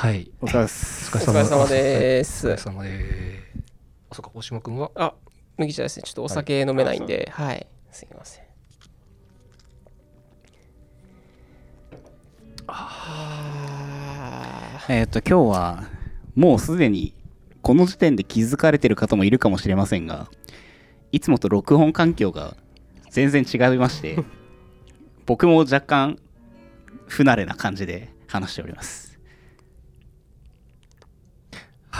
はい。お疲れ様おお疲れ様です。お疲れ様です。あ、そうか、大島君は？あ麦茶ですね。ちょっとお酒飲めないんで。はい、すいません。あえっ、と今日はもうすでにこの時点で気づかれてる方もいるかもしれませんがいつもと録音環境が全然違いまして 僕も若干不慣れな感じで話しております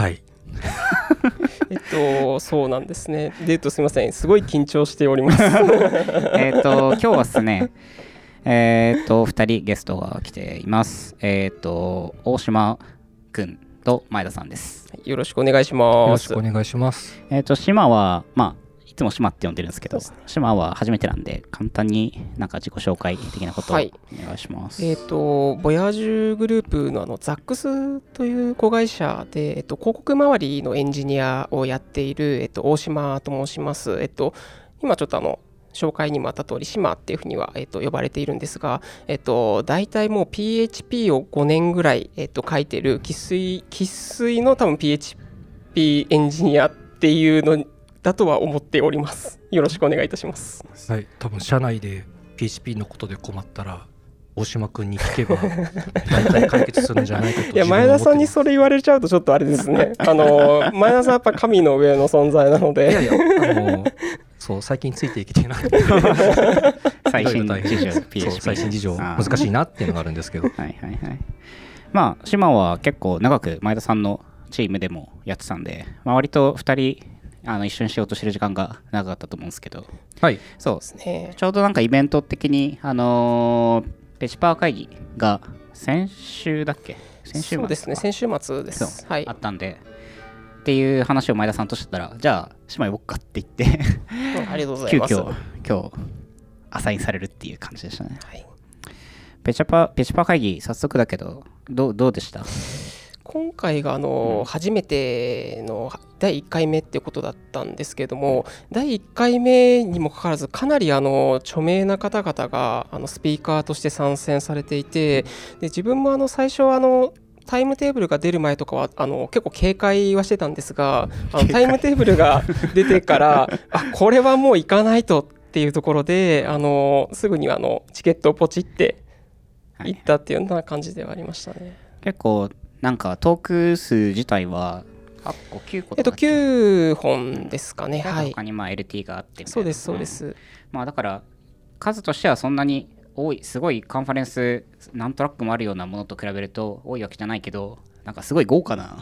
はい。えっとそうなんですね。でえっとすいません。すごい緊張しております。えっと今日はですね。えっ、と2人ゲストが来ています。えっ、と大島くんと前田さんです。よろしくお願いしよます。ろしくお願いします。えっ、と島はまあいつも島って呼んでるんですけど島は初めてなんで簡単になんか自己紹介的なことをはい。お願いします、えっ、と、ボヤージュグループのあのザックスという子会社で、えっと、広告周りのエンジニアをやっている、えっと、大島と申します。えっと、今ちょっとあの、紹介にもあった通り、島っていうふうには、えっと、呼ばれているんですが、えっと、大体もう PHP を5年ぐらい、えっと、書いてる生粋、生粋の多分 PHP エンジニアっていうのだとは思っております。よろしくお願いいたします。はい。多分社内で PHP のことで困ったら。大島君に聞けば 大体解決するんじゃないかといや前田さんにそれ言われちゃうとちょっとあれですね。あの前田さんやっぱ神の上の存在なのれいやいで、やあのそう最近ついていけてない 最新事情 PHP 最新事情難しいなっていうのがあるんですけどはいはいはいまあ島は結構長く前田さんのチームでもやってたんで、まあ、割と2人あの一緒にしようとしてる時間が長かったと思うんですけど。はい。そう。ね、ちょうどなんかイベント的にあのーペチパー会議が先週だっけ？先週末そうですね。先週末です。はい。あ。ったんで。っていう話を前田さんとしてたらじゃあ島呼ぼっかって言って。ありがとうございます。急遽今日アサインされるっていう感じでしたね。はい。ペチャパペチパ会議早速だけどどうどうでした？今回があの、初めての第1回目っていうことだったんですけれども第1回目にもかかわらずかなりあの著名な方々があのスピーカーとして参戦されていてで自分もあの最初はあのタイムテーブルが出る前とかはあの結構警戒はしてたんですがあのタイムテーブルが 出てからあこれはもう行かないとっていうところであのすぐにあのチケットをポチってはい。行ったっていうような感じではありましたね。結構なんかトーク数自体は8個9個えっと、とか9本ですかね。はい他。にまあ LT があってそうです、そうで、す。んまあだから数としてはそんなに多いすごいカンファレンス何トラックもあるようなものと比べると多いわけじゃないけどなんかすごい豪華な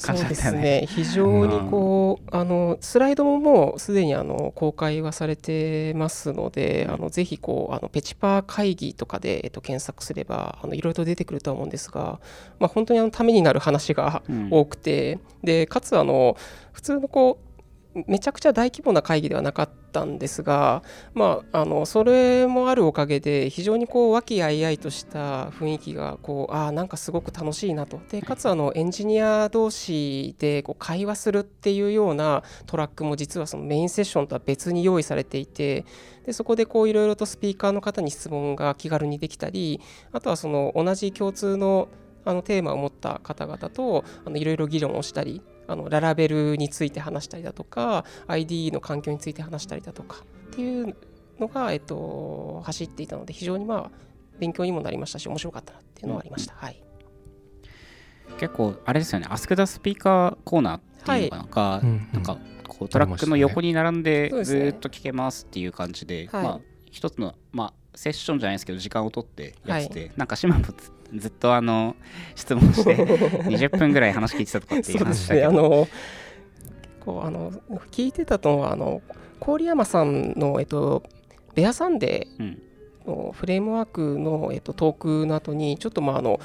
感じだったよね。すね。非常にこう、あの、スライドももうすでにあの公開はされてますので、あのぜひこう、あのペチパー会議とかで、えっと、検索すれば、あのいろいろと出てくるとは思うんですが、まあ、本当にあのためになる話がうん。多くて、で、かつあの、普通のこう、めちゃくちゃ大規模な会議ではなかったんですが、まあ、あのそれもあるおかげで非常にこう和気あいあいとした雰囲気がこうあなんかすごく楽しいなと。でかつあのエンジニア同士でこう会話するっていうようなトラックも実はそのメインセッションとは別に用意されていてでそこでいろいろとスピーカーの方に質問が気軽にできたりあとはその同じ共通のあのテーマを持った方々といろいろ議論をしたりあのララベルについて話したりだとか ID の環境について話したりだとかっていうのが、えっと、走っていたので非常にまあ勉強にもなりましたし面白かったなっていうのはありました。はい、結構あれですよね。アスクダスピーカーコーナーっていうのがな？んか、うんうん。なんかこうトラックの横に並んでずーっと聞けますっていう感じで、はい。まあ一つのまあセッションじゃないですけど時間を取ってやってて、なんか島もずずっとあの質問して 20分ぐらい話聞いてたとかっていけど。あの結構あの聞いてたのはあの郡山さんの、えっと、ベアサンデうん。ーのフレームワークの、えっと、トークの後にちょっとまああの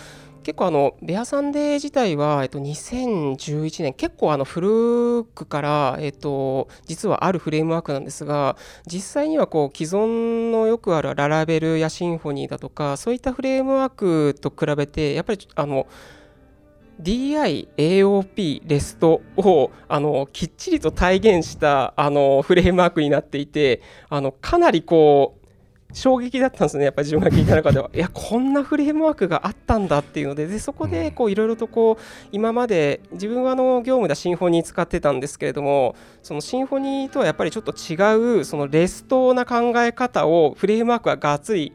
結構あのベアサンデー自体は、えっと、2011年結構あの古くから、えっと、実はあるフレームワークなんですが実際にはこう既存のよくあるララベルやシンフォニーだとかそういったフレームワークと比べてやっぱりあの DI、AOP、REST をあのきっちりと体現したあのフレームワークになっていてあのかなりこう衝撃だったんですねやっぱり自分が聞いた中では。いやこんなフレームワークがあったんだっていうのででそこでこういろいろとこう今まで自分はあの業務ではシンフォニー使ってたんですけれどもそのシンフォニーとはやっぱりちょっと違うそのレストな考え方をフレームワークががっつり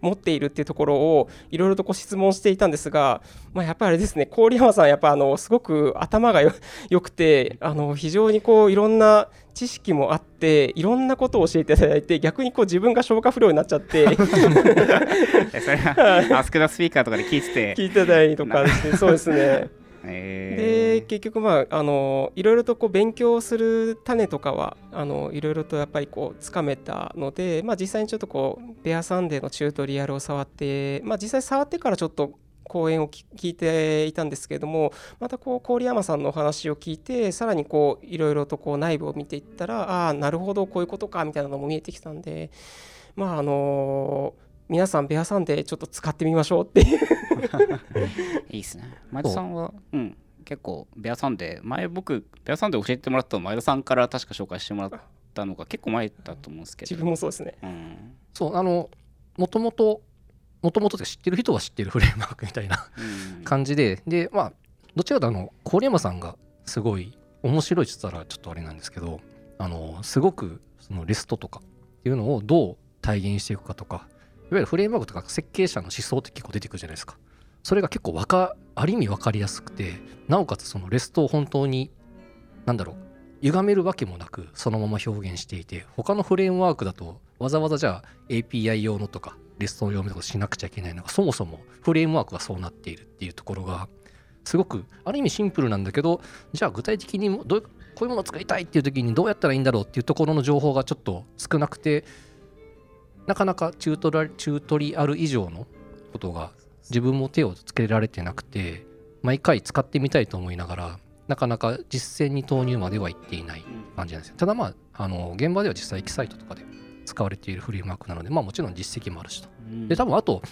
持っているっていうところをいろいろとこう質問していたんですが、まあ、やっぱりあれですね郡山さんやっぱあのすごく頭がよよくてあの非常にこういろんな知識もあっていろんなことを教えていただいて逆にこう自分が消化不良になっちゃって。え それはアスクのスピーカーとかで聞いてて。聞いてたりとかですねそうですね。えで結局まああのいろいろとこう勉強する種とかはあのいろいろとやっぱりこうつかめたので、まあ、実際にちょっとこうベアサンデーのチュートリアルを触って、まあ、実際触ってからちょっと講演をき聞いていたんですけれどもまたこう郡山さんのお話を聞いてさらにこういろいろとこう内部を見ていったらああなるほどこういうことかみたいなのも見えてきたんでまああの皆さんベアサンデーちょっと使ってみましょうっていう。いいっすね。前田さんはうん結構 BEAR.Sunday 前僕 BEAR.Sunday 教えてもらったの前田さんから確か紹介してもらったのが結構前だと思うんですけど。自分もそうですね。うん。そうあのもともともともと知ってる人は知ってるフレームワークみたいなうん。感じででまあどちらかというとあの郡山さんがすごい面白いって言ったらちょっとあれなんですけどあのすごくその REST とかっていうのをどう体現していくかとかいわゆるフレームワークとか設計者の思想って結構出てくるじゃないですか。それが結構わかある意味分かりやすくてなおかつそのレストを本当になんだろう歪めるわけもなくそのまま表現していて他のフレームワークだとわざわざじゃあ API 用のとかレスト用のとしなくちゃいけないのがそもそもフレームワークがそうなっているっていうところがすごくある意味シンプルなんだけどじゃあ具体的にどうこういうものを作りたいっていう時にどうやったらいいんだろうっていうところの情報がちょっと少なくてなかなかチュートラチュートリアル以上のことが自分も手をつけられてなくて毎回使ってみたいと思いながらなかなか実践に投入まではいっていない感じなんですよ。ただまああの現場では実際エキサイトとかで使われているフレームワークなのでまあもちろん実績もあるしと。うん。で多分あと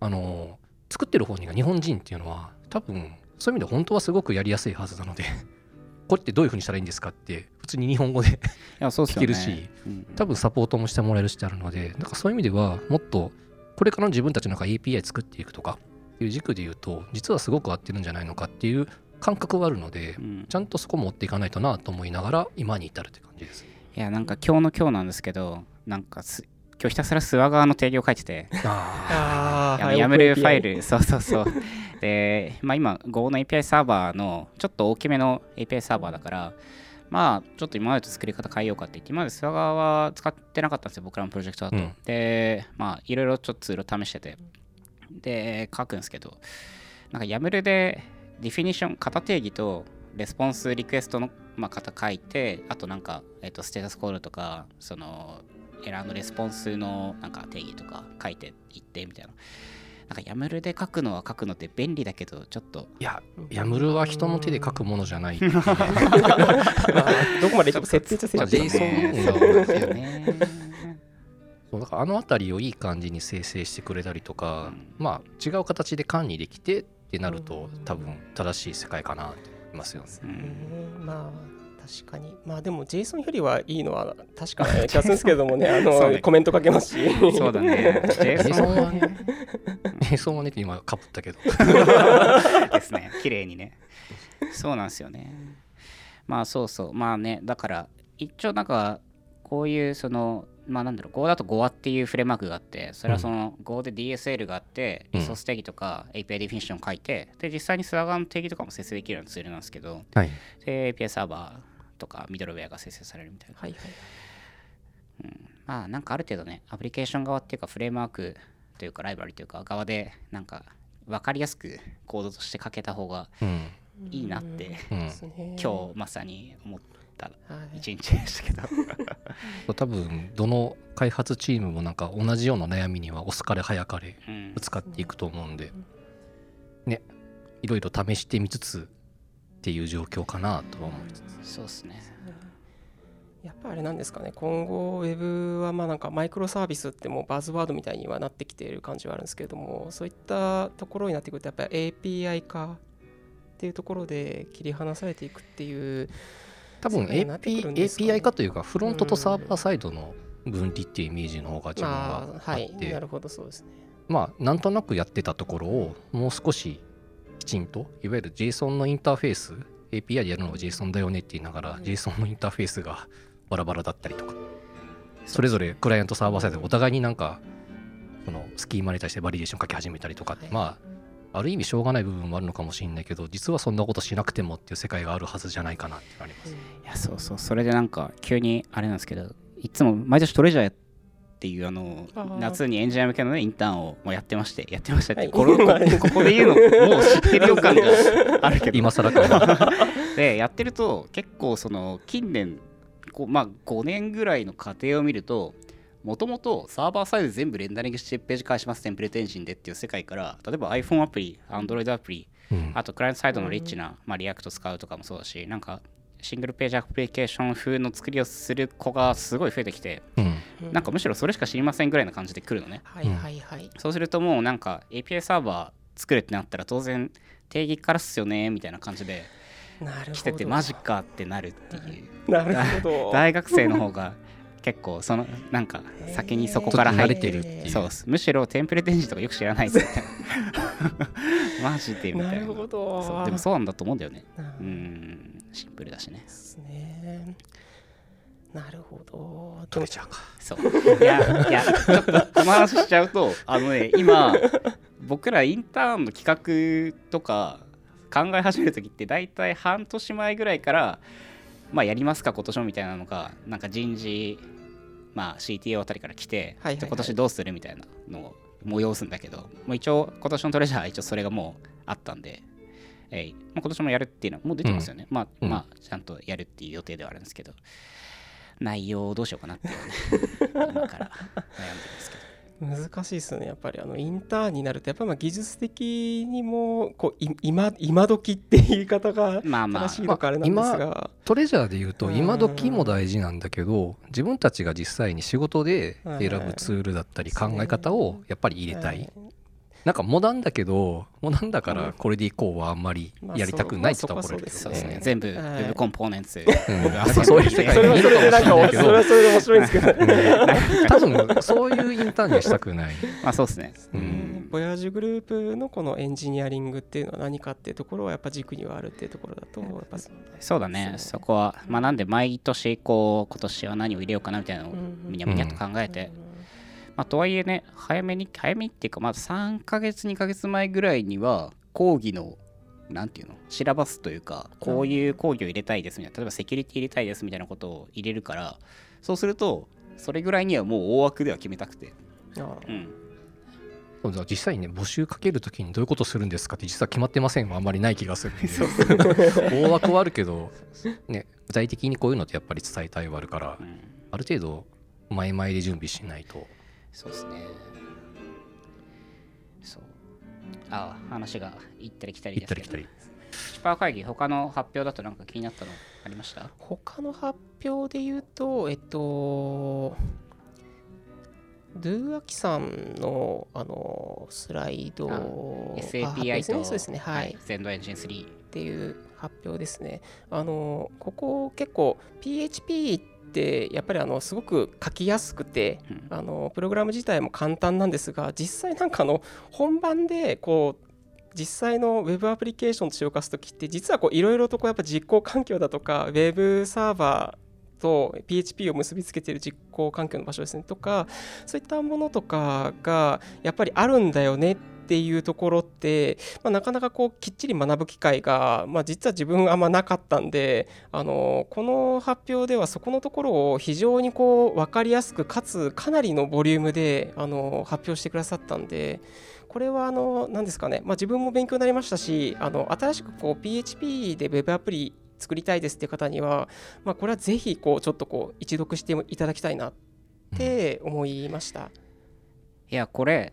あの作ってる方にが日本人っていうのは多分そういう意味で本当はすごくやりやすいはずなので これってどういうふうにしたらいいんですかって普通に日本語で聞けるしうん多分サポートもしてもらえるしあるのでなんかそういう意味ではもっとこれからの自分たちの中 API 作っていくとかっていう軸で言うと実はすごく合ってるんじゃないのかっていう感覚はあるのでうん。ちゃんとそこ持っていかないとなと思いながら今に至るって感じです。いやなんか今日の今日なんですけどなんかす今日ひたすらスワガーの定義を書いてて。ああや YAML ファイル。そうそうそう。で、まあ、今 Go の API サーバーのちょっと大きめの API サーバーだからまあちょっと今までと作り方変えようかって言って今まで Swagger は使ってなかったんですよ僕らのプロジェクトだと、うん。でまあいろいろちょっとツールを試してて。で書くんですけどなんか YAML で definition 型定義とレスポンスリクエストの、まあ、型書いてあとなんか、えっとステータスコードとかそのエラーのレスポンスのなんか定義とか書いていってみたいな。なんか YAML で書くのは書くのって便利だけどちょっと。いや YAML は人の手で書くものじゃないっていうまあ どこまでいっても設定っちゃ設まあ定 JSON ねうんそうですよね。そうだからあの辺りをいい感じに生成してくれたりとか、まあ違う形で管理できてってなると多分正しい世界かなとますよね。うん。まあ確かに。まあでも JSON よりはいいのは確かな気がするんですけどもねあのコメントかけますし。そうだね。JSON は JSON ね。JSON はねって今かぶったけど。ですね。綺麗にね。そうなんですよね。まあそうそう。まあねだから一応なんかこういうそのまあなんだろう Go だと Goa っていうフレームワークがあってそれはその Go で DSL があってうん。リソース定義とか API ディフィニッション書いてで実際にスワガーの定義とかも生成できるようなツールなんですけどはい。で API サーバーとかミドルウェアが生成されるみたいな。はいはいまあなんかある程度ねアプリケーション側っていうかフレームワークというかライブラリというか側でなんか分かりやすくコードとして書けた方がうん。いいなってうん。今日まさに思ったはい一日でしたけど 多分どの開発チームもなんか同じような悩みには遅かれ早かれうん。ぶつかっていくと思うんで。ね。いろいろ試してみつつっていう状況かなとは思いつつ。そうですね。やっぱあれなんですかね。今後ウェブはまあなんかマイクロサービスってもうバズワードみたいにはなってきている感じはあるんですけれどもそういったところになってくるとやっぱり API 化っていうところで切り離されていくっていう多分 AP API 化というかフロントとサーバーサイドの分離っていうイメージの方が自分はあって、い。なるほどそうですね。まあなんとなくやってたところをもう少しきちんといわゆる JSON のインターフェース API でやるのは JSON だよねって言いながら、うん。JSON のインターフェースが バラバラだったりとか。それぞれクライアントサーバーサイドでお互いになんかそのスキーマに対してバリデーション書き始めたりとかって、はい。まあある意味しょうがない部分もあるのかもしれないけど実はそんなことしなくてもっていう世界があるはずじゃないかなってあります。いやそうそう。それでなんか急にあれなんですけどいつも毎年トレジャーっていうあの夏にエンジニア向けのねインターンをもうやってましてやってましたって、はい。これこここで言うのもう知ってる予感があるけど。今更か でやってると結構その近年こうまあ5年ぐらいの過程を見るともともとサーバーサイドで全部レンダリングしてページ返しますテンプレートエンジンでっていう世界から例えば iPhone アプリ Android アプリうん。あとクライアントサイドのリッチな、まあ、 React 使うとかもそうだしなんかシングルページアプリケーション風の作りをする子がすごい増えてきてうん。うんなんかむしろそれしか知りませんぐらいな感じで来るのね。はいはいはい。そうするともうなんか API サーバー作るってなったら当然定義からっすよねみたいな感じで来ててマジかってなるっていう。なるほど。大学生の方が結構そのなんか先にそこから入ってる。ってそうむしろテンプレートエンジンとかよく知らないです。みたいなマジでみたな。いるなほど。そうでもそうなんだと思うんだよね。なうーん。シンプルだしね。ですね。なるほど。トレジャーか。そう。いやいやちょっとこの話しちゃうとあのね今僕らインターンの企画とか考え始める時って大体半年前ぐらいからまあやりますか今年もみたいなのがなんか人事まあ CTO あたりから来て、はいはいはい。じゃあ今年どうするみたいなのを催すんだけどもう一応今年のトレジャーは一応それがもうあったんで、えいまあ、今年もやるっていうのはもう出てますよね、まあ、うん。まあちゃんとやるっていう予定ではあるんですけど内容をどうしようかなっていうね 今から悩んでるんですけど難しいですよねやっぱりあのインターンになるとやっぱりまあ技術的にもこうい今今時っていう言い方がまあまあ。正しいのかあれなんですが、トレジャーで言うとうん。今時も大事なんだけど自分たちが実際に仕事で選ぶツールだったり考え方をやっぱり入れたいなんかモダンだけどモダンだからこれでいこうはあんまりやりたくないって言ったら怒られるけど。そうですね。ね全部はい。Web コンポーネンツ。そういう世界それはにいるそれでなんかかもしれないけど。それはそれで面白いんですけど。ね多分そういうインターンにはしたくない。まあそうですね。ボヤージュグループのこのエンジニアリングっていうのは何かっていうところはやっぱ軸にはあるっていうところだとそう。そうだね。そこはまあなんで毎年こう今年は何を入れようかなみたいなのをうんみにゃみにゃっと考えて、まあ、とはいえね早めに早めにっていうかまず3ヶ月2ヶ月前ぐらいには講義のなんていうのシラバスというかこういう講義を入れたいですみたいな例えばセキュリティ入れたいですみたいなことを入れるからそうするとそれぐらいにはもう大枠では決めたくて。ああ。うん。実際にね募集かけるときにどういうことするんですかって実は決まってませんはあんまりない気がするんで。大枠はあるけど、ね、具体的にこういうのってやっぱり伝えたいはあるからうん。ある程度前々で準備しないとそうですね。そう。ああ話が行ったり来たりですけど。行ったり来たり。シパー会議他の発表だとなんか気になったのありました？他の発表で言うとえっとドゥアキさんのあのスライド SAPI とね。そうですね。はい、ゼンドエンジン3っていう発表ですね。あのここ結構 PHP ってやっぱりあのすごく書きやすくてうん。あのプログラム自体も簡単なんですが実際なんかあの本番でこう実際の Web アプリケーションとして動かすときって実はこういろいろとこうやっぱ実行環境だとか Web サーバーと PHP を結びつけている実行環境の場所ですねとかそういったものとかがやっぱりあるんだよねってっていうところって、まあ、なかなかこうきっちり学ぶ機会が、まあ、実は自分あんまなかったんであのこの発表ではそこのところを非常にこう分かりやすくかつかなりのボリュームであの発表してくださったんでこれはあの何ですかね、まあ、自分も勉強になりましたしあの新しくこう PHP で Web アプリ作りたいですっていう方には、まあ、これはぜひこうちょっとこう一読していただきたいなって思いました。いやこれ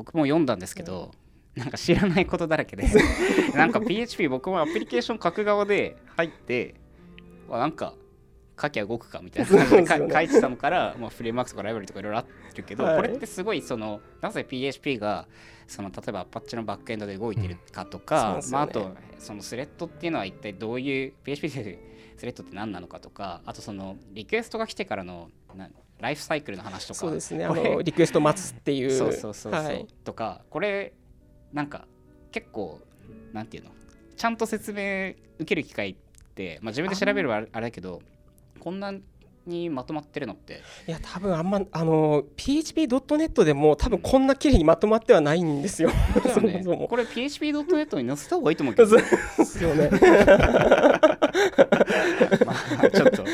僕も読んだんですけど、なんか知らないことだらけで なんか PHP 僕もアプリケーション書く側で入ってあなんか書きゃ動くかみたいな感じで書いてたのから、まあ、フレームワークとかライブラリとかいろいろあるけど、はい。これってすごいそのなぜ PHP がその例えばアパッチのバックエンドで動いてるかとか、ですよね。まあ、あとそのスレッドっていうのは一体どういう PHP でスレッドって何なのかとかあとそのリクエストが来てからのなライフサイクルの話とかそうですね。あのリクエスト待つっていう。そうそうそうそう、はい。とかこれなんか結構なんていうのちゃんと説明受ける機会って、まあ、自分で調べるはあれだけどこんなにまとまってるのって。いや多分あんまあの PHP.net でも多分こんな綺麗にまとまってはないんですよ。ね。そもそも。これ PHP.net に載せた方がいいと思うけど。ですよね。まあちょっと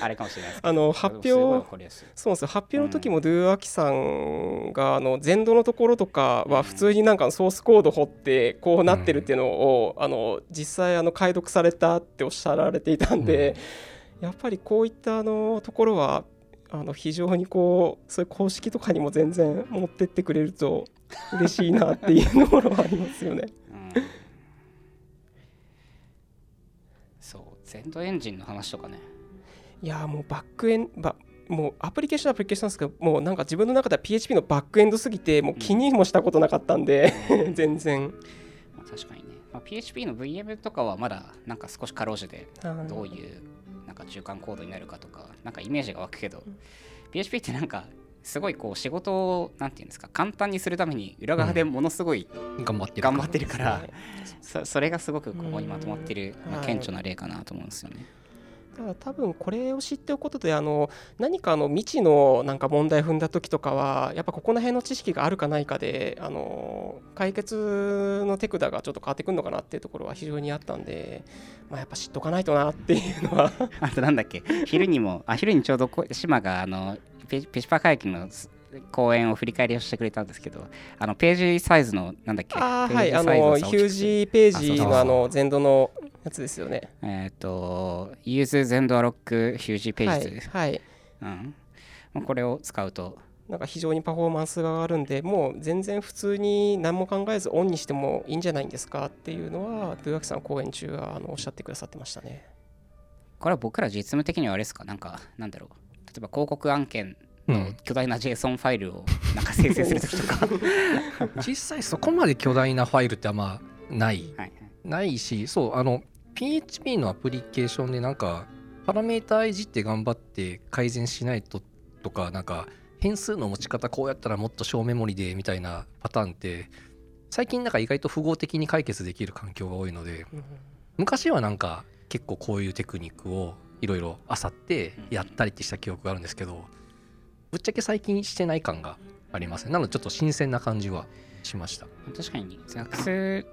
あれかもしれないですけど。あの発表そうですよ発表の時もドゥアキさんがあの前度のところとかは普通になんかソースコード掘ってこうなってるっていうのを、あの実際あの解読されたっておっしゃられていたんで、やっぱりこういったあのところはあの非常にこうそういう公式とかにも全然持ってってくれると嬉しいなっていうところはありますよね。うんそうゼンドエンジンの話とかね。いやーもうバックエンバもうアプリケーションはアプリケーションですけどもうなんか自分の中では PHP のバックエンドすぎてもう気にもしたことなかったんで 全然。まあ、確かにね、まあ、PHP の VM とかはまだなんか少しかろうじてはいどういうなんか中間コードになるかとかなんかイメージが湧くけど PHP ってなんかすごいこう仕事をなんていうんですか簡単にするために裏側でものすごい頑張ってる頑張ってるから、ね そそれがすごくここにまとまってる、まあ、顕著な例かなと思うんですよね。ただ多分これを知っておくことであの何かあの未知のなんか問題踏んだ時とかはやっぱここら辺の知識があるかないかであの解決の手札がちょっと変わってくるのかなっていうところは非常にあったんで、まあ、やっぱ知っとかないとなっていうのは。あとなんだっけ昼にもあ昼にちょうどこ島があのペペシパ会議の講演を振り返りをしてくれたんですけどあのページサイズのなんだっけ？あはい。あのヒュージページのあの前度のやつですよね。えっ、と Use 全ドアロックヒュージページズ、はい、はい。うん。まあこれを使うと。なんか非常にパフォーマンスが上がるんで、もう全然普通に何も考えずオンにしてもいいんじゃないんですかっていうのは、ドゥアキさん講演中はあのおっしゃってくださってましたね。これは僕ら実務的にはあれですか？なんかなんだろう。例えば広告案件巨大な JSON ファイルをなんか生成するときとか。実際そこまで巨大なファイルってあんまない。はいないしそうあの PHP のアプリケーションでなんかパラメータいじって頑張って改善しないととかなんか変数の持ち方こうやったらもっと小メモリでみたいなパターンって最近なんか意外と符号的に解決できる環境が多いので昔はなんか結構こういうテクニックをいろいろ漁ってやったりってした記憶があるんですけどぶっちゃけ最近してない感がありますね。なのでちょっと新鮮な感じはしました。確かに。学生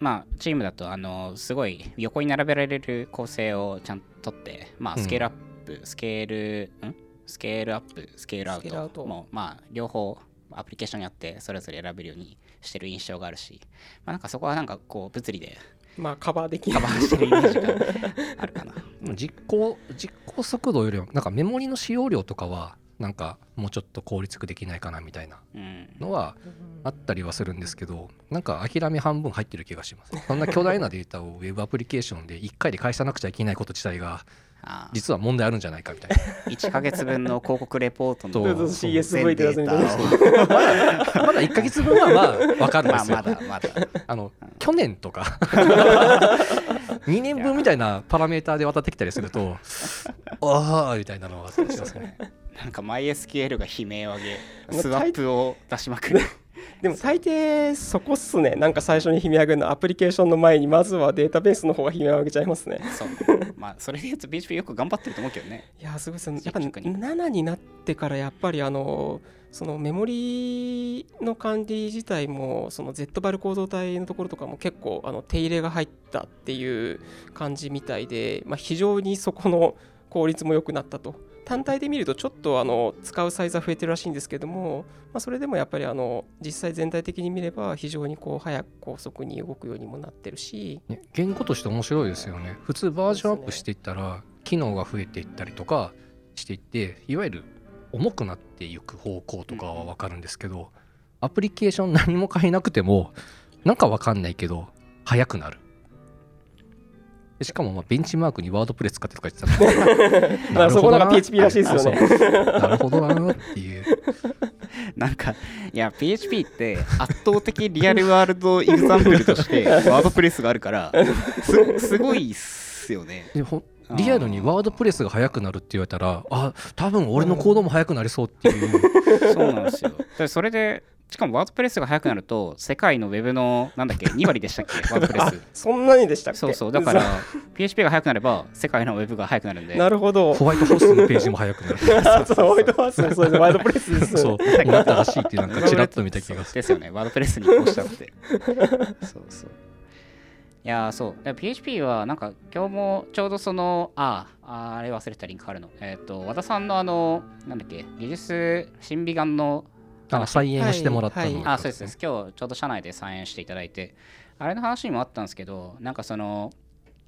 まあチームだとあのすごい横に並べられる構成をちゃんと取ってまあうん。スケールアップ、スケールん？スケールアップスケールアウト。トもうまあ両方アプリケーションにあってそれぞれ選べるようにしてる印象があるし、まあ、なんかそこはなんかこう物理でまあ、カバーできカバーしてるイメージがあるかな。実行実行速度よりもなんかメモリの使用量とかはなんかもうちょっと効率化できないかなみたいなうん。のはあったりはするんですけどなんか諦め半分入ってる気がします。そんな巨大なデータをウェブアプリケーションで1回で返さなくちゃいけないこと自体があ実は問題あるんじゃないかみたいな。1ヶ月分の広告レポートの CSV ってやつみたいな全データを。まだ1ヶ月分はまあ分かるんでまあすよ、まだまだ。あの去年とか。2年分みたいなパラメーターで渡ってきたりするとああみたいなのはあったりしますね。なんか MySQL が悲鳴を上げスワップを出しまくる でも大抵そこっすね。なんか最初に悲鳴上げるのアプリケーションの前にまずはデータベースの方が悲鳴を上げちゃいますね。そう。まあそれで言うと PHP よく頑張ってると思うけどね。いやすごいですね。やっぱ積極的に7になってからやっぱりあのそのメモリの管理自体もその Z バル構造体のところとかも結構あの手入れが入ったっていう感じみたいで、まあ、非常にそこの効率も良くなったと単体で見るとちょっとあの使うサイズは増えてるらしいんですけども、まあ、それでもやっぱりあの実際全体的に見れば非常にこう早く高速に動くようにもなってるし。ね言語として面白いですよね。普通バージョンアップしていったら機能が増えていったりとかしていっていわゆる重くなっていく方向とかは分かるんですけどアプリケーション何も変えなくてもなんか分かんないけど速くなる。でしかもまあベンチマークにワードプレス使ってとか言ってた。ら まあそこなんか PHP らしいですよね。なるほどなっていう。なんかいや PHP って圧倒的リアルワールドエグザンプルとしてワードプレスがあるからすすごいっすよね。リアルにワードプレスが速くなるって言われたらあ多分俺のコードも速くなりそうっていう、そうなんですよ。でそれでしかもワードプレスが速くなると世界のウェブのなんだっけ 2割でしたっけ？ワードプレあスそんなにでしたっけ？そうそうだから PHP が速くなれば世界のウェブが速くなるんで。なるほど。ホワイトハウスのページも速くなる。あ そうホワイトハウスもそうですワイドプレスです。そうになったらしいってなんかチラッと見た気がする。ですよねワードプレスに移行したって。そうそう。いやーそうで PHP はなんか今日もちょうどそのあああれ忘れたリンクあるの。えっ、と和田さんのあのなんだっけ技術審美眼のあ再演してもらったの、はいはい。あそうですそうです。今日ちょうど社内で再演していただいて。あれの話にもあったんですけどなんかその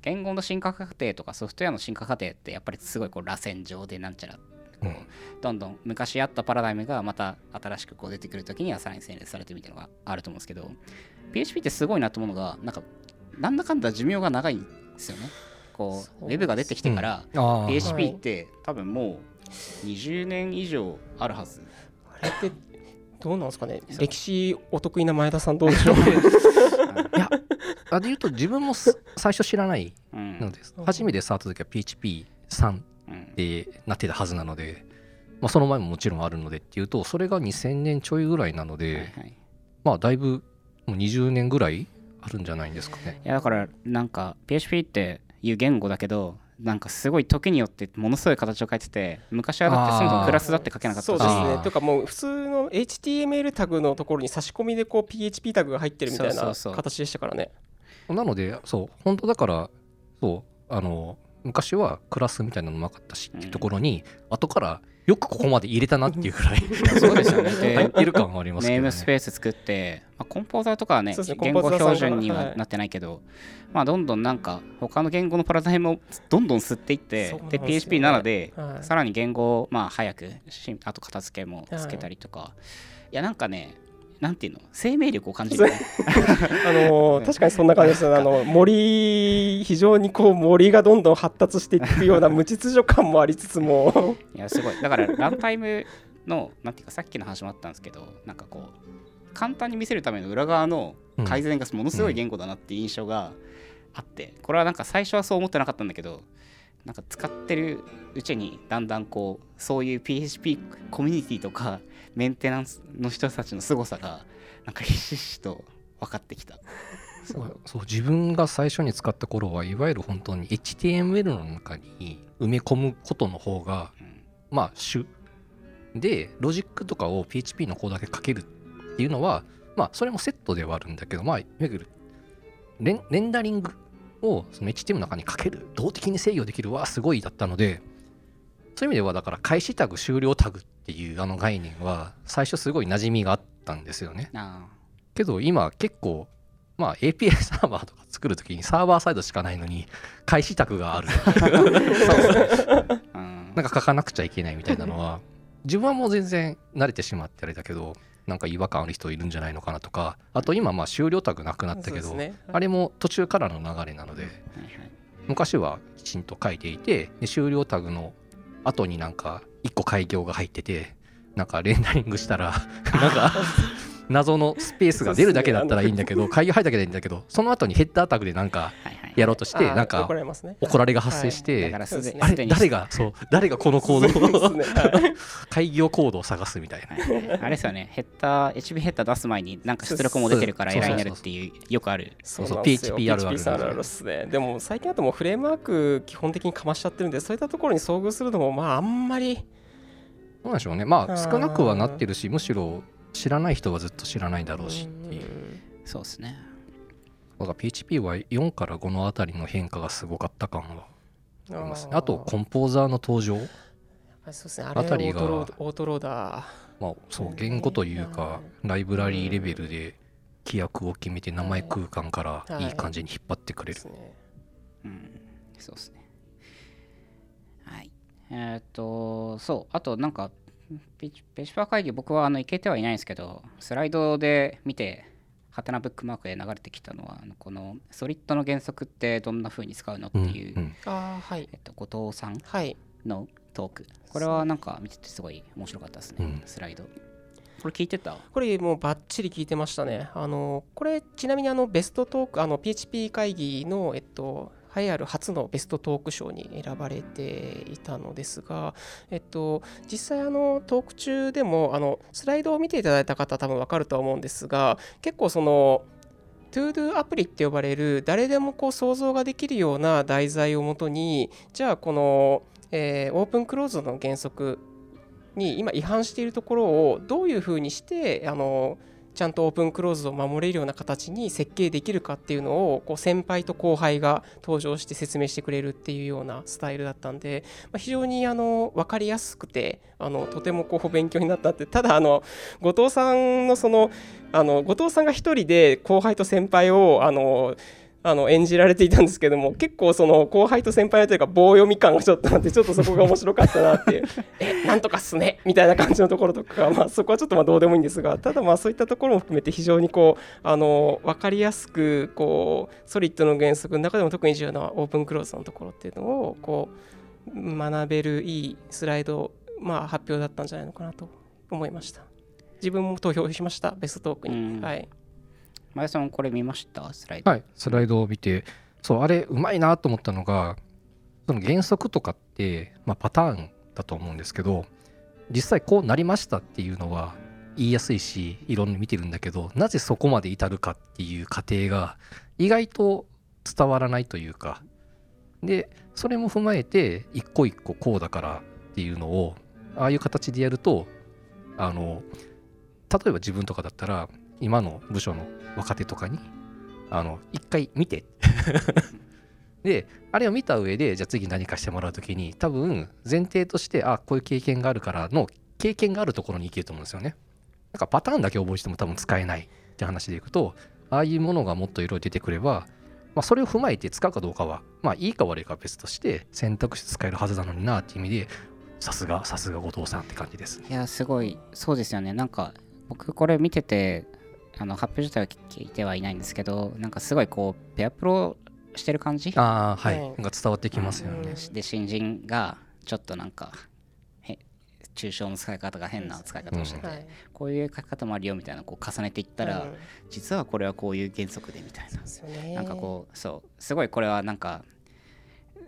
言語の進化過程とかソフトウェアの進化過程ってやっぱりすごいこう螺旋状でなんちゃらこう、うん。どんどん昔あったパラダイムがまた新しくこう出てくるときにはさらに洗練されてみたいなのがあると思うんですけど PHP ってすごいなと思うのがなんかなんだかんだ寿命が長いんですよね。こそううウェブが出てきてから、PHP って多分もう20年以上あるはず。あれってどうなんですかね歴史お得意な前田さんどうでしょう？いやあで言うと自分もす最初知らないうん。のです。初めて触った時は PHP3 うんでなってたはずなので、まあ、その前ももちろんあるのでっていうとそれが2000年ちょいぐらいなので、はいはい。まあだいぶもう20年ぐらいあるんじゃないんですかね。いやだからなんか PHP っていう言語だけどなんかすごい時によってものすごい形を変えてて昔はだってそもそもクラスだって書けなかったし。そうですね。というかもう普通の HTML タグのところに差し込みでこう PHP タグが入ってるみたいな形でしたからね。なのでそう本当だからそうあの昔はクラスみたいなのなかったしっていうところに、後からよくここまで入れたなっていうぐらい。そうですよね。で 入ってる感はありますけど、ね、ネームスペース作って、まあ、コンポーザーとかはね。ね。言語標準にははいなってないけど、まあどんどんなんか他の言語のパラダイムをどんどん吸っていってでね。PHP7 ではい。さらに言語をまあ早くしあと片付けもつけたりとか、い、やなんかねなんていうの？生命力を感じるね。あのー確かにそんな感じです。ねあの森非常にこう森がどんどん発達していくような無秩序感もありつつも。いやすごい。だからランタイムのなんていうかさっきの話もあったんですけどなんかこう簡単に見せるための裏側の改善がものすごい言語だなっていう印象があって、これはなんか最初はそう思ってなかったんだけどなんか使ってるうちにだんだんこうそういう PHP コミュニティとかメンテナンスの人たちの凄さがなんかひしひしと分かってきた。そう。そう自分が最初に使った頃はいわゆる本当に HTML の中に埋め込むことの方がうん。まあ主。でロジックとかを PHP のコードだけ書けるっていうのはまあそれもセットではあるんだけどまあいわゆるレンレンダリングをその HTML の中に書ける動的に制御できるはすごいだったのでそういう意味ではだから開始タグ終了タグっていうあの概念は最初すごい馴染みがあったんですよね。あけど今結構まあ API サーバーとか作るときにサーバーサイドしかないのに開始タグがある。なんか書かなくちゃいけないみたいなのは自分はもう全然慣れてしまってあれだけどなんか違和感ある人いるんじゃないのかなとかあと今まあ終了タグなくなったけど、ね。あれも途中からの流れなのではいはい。昔はきちんと書いていてで終了タグの後になんか1個開業が入っててなんかレンダリングしたらなんか 謎のスペースが出るだけだったらいいんだけど開業入っただけでいいんだけどその後にヘッダータグでなんかやろうとしてなんか怒られますね。怒られが発生して、あれ誰がそう誰がこのコードを 開業コードを探すみたいな。あれですよね、ヘッダー、HB ヘッダー出す前になんか出力も出てるからそうエラーになるっていう、よくある。そうそう PHP あるある。っすね。でも最近だともうフレームワーク基本的にかましちゃってるんでそういったところに遭遇するのもまああんまりそうなんでしょうね。まあ少なくはなってるしむしろ知らない人はずっと知らないだろうしっていう。そうですね。だから PHP は4から5のあたりの変化がすごかった感はありますね。あとコンポーザーの登場？あそうですね。あれあたりがオートローダー。まあそう言語というかライブラリーレベルで規約を決めて名前空間からい。い感じに引っ張ってくれる。うん、そうですね。はい。えーっと、そう、あとなんか、ペチペチパー会議、僕はあの行けてはいないんですけど、スライドで見て、ハテナブックマークで流れてきたのは、あのこのソリッドの原則ってどんな風に使うのってうんいう、うんああはいえっと、後藤さんはいのトーク。これはなんか見ててすごい面白かったですね、うんスライド。これ聞いてた？これもうバッチリ聞いてましたね。あのこれちなみにあのベストトークあの PHP 会議のえっと栄えある初のベストトーク賞に選ばれていたのですが、えっと、実際あのトーク中でもあのスライドを見ていただいた方多分分かるとは思うんですが結構その ToDo アプリって呼ばれる誰でもこう想像ができるような題材をもとにじゃあこの、えーオープンクローズの原則に今違反しているところをどういうふうにしてあのちゃんとオープンクローズを守れるような形に設計できるかっていうのをこう先輩と後輩が登場して説明してくれるっていうようなスタイルだったんで、まあ、非常にあの分かりやすくてあのとてもこう勉強になったってただあの後藤さんのそのあの後藤さんが一人で後輩と先輩をあのあの演じられていたんですけども結構その後輩と先輩のというか棒読み感がちょっとあってちょっとそこが面白かったなっていう。えなんとかっすねみたいな感じのところとか、まあ、そこはちょっとまあどうでもいいんですがただまあそういったところも含めて非常にこうあの分かりやすくこうソリッドの原則の中でも特に重要なオープンクローズのところっていうのをこう学べるいいスライド、まあ、発表だったんじゃないのかなと思いました。自分も投票しましたベストトークに、うん。はい前田さんこれ見ました？スライド、はい、スライドを見て、そう、あれ、うまいなと思ったのが、その原則とかって、まあ、パターンだと思うんですけど、実際こうなりましたっていうのは言いやすいし、いろんな見てるんだけど、なぜそこまで至るかっていう過程が意外と伝わらないというか、で、それも踏まえて、一個一個こうだからっていうのを、ああいう形でやると、あの、例えば自分とかだったら、今の部署の若手とかに、あの、一回見て。で、あれを見た上で、じゃあ次何かしてもらうときに、多分前提として、あ、こういう経験があるからの、経験があるところに行けると思うんですよね。なんかパターンだけ覚えても多分使えないって話でいくと、ああいうものがもっといろいろ出てくれば、まあ、それを踏まえて使うかどうかは、まあ、いいか悪いかは別として、選択肢使えるはずなのになっていう意味で、さすが、さすが後藤さんって感じですね。いやすごいそうですよねなんか僕これ見ててあの発表自体は聞いてはいないんですけどなんかすごいこうペアプロしてる感じ？ああ、はい。はい。なんか伝わってきますよね。で新人がちょっとなんかへ抽象の使い方が変な使い方をしてて、はい。こういう書き方もあるよみたいなこう重ねていったら、うん。実はこれはこういう原則でみたいな。ですよね。なんかこうそう。すごいこれはなんか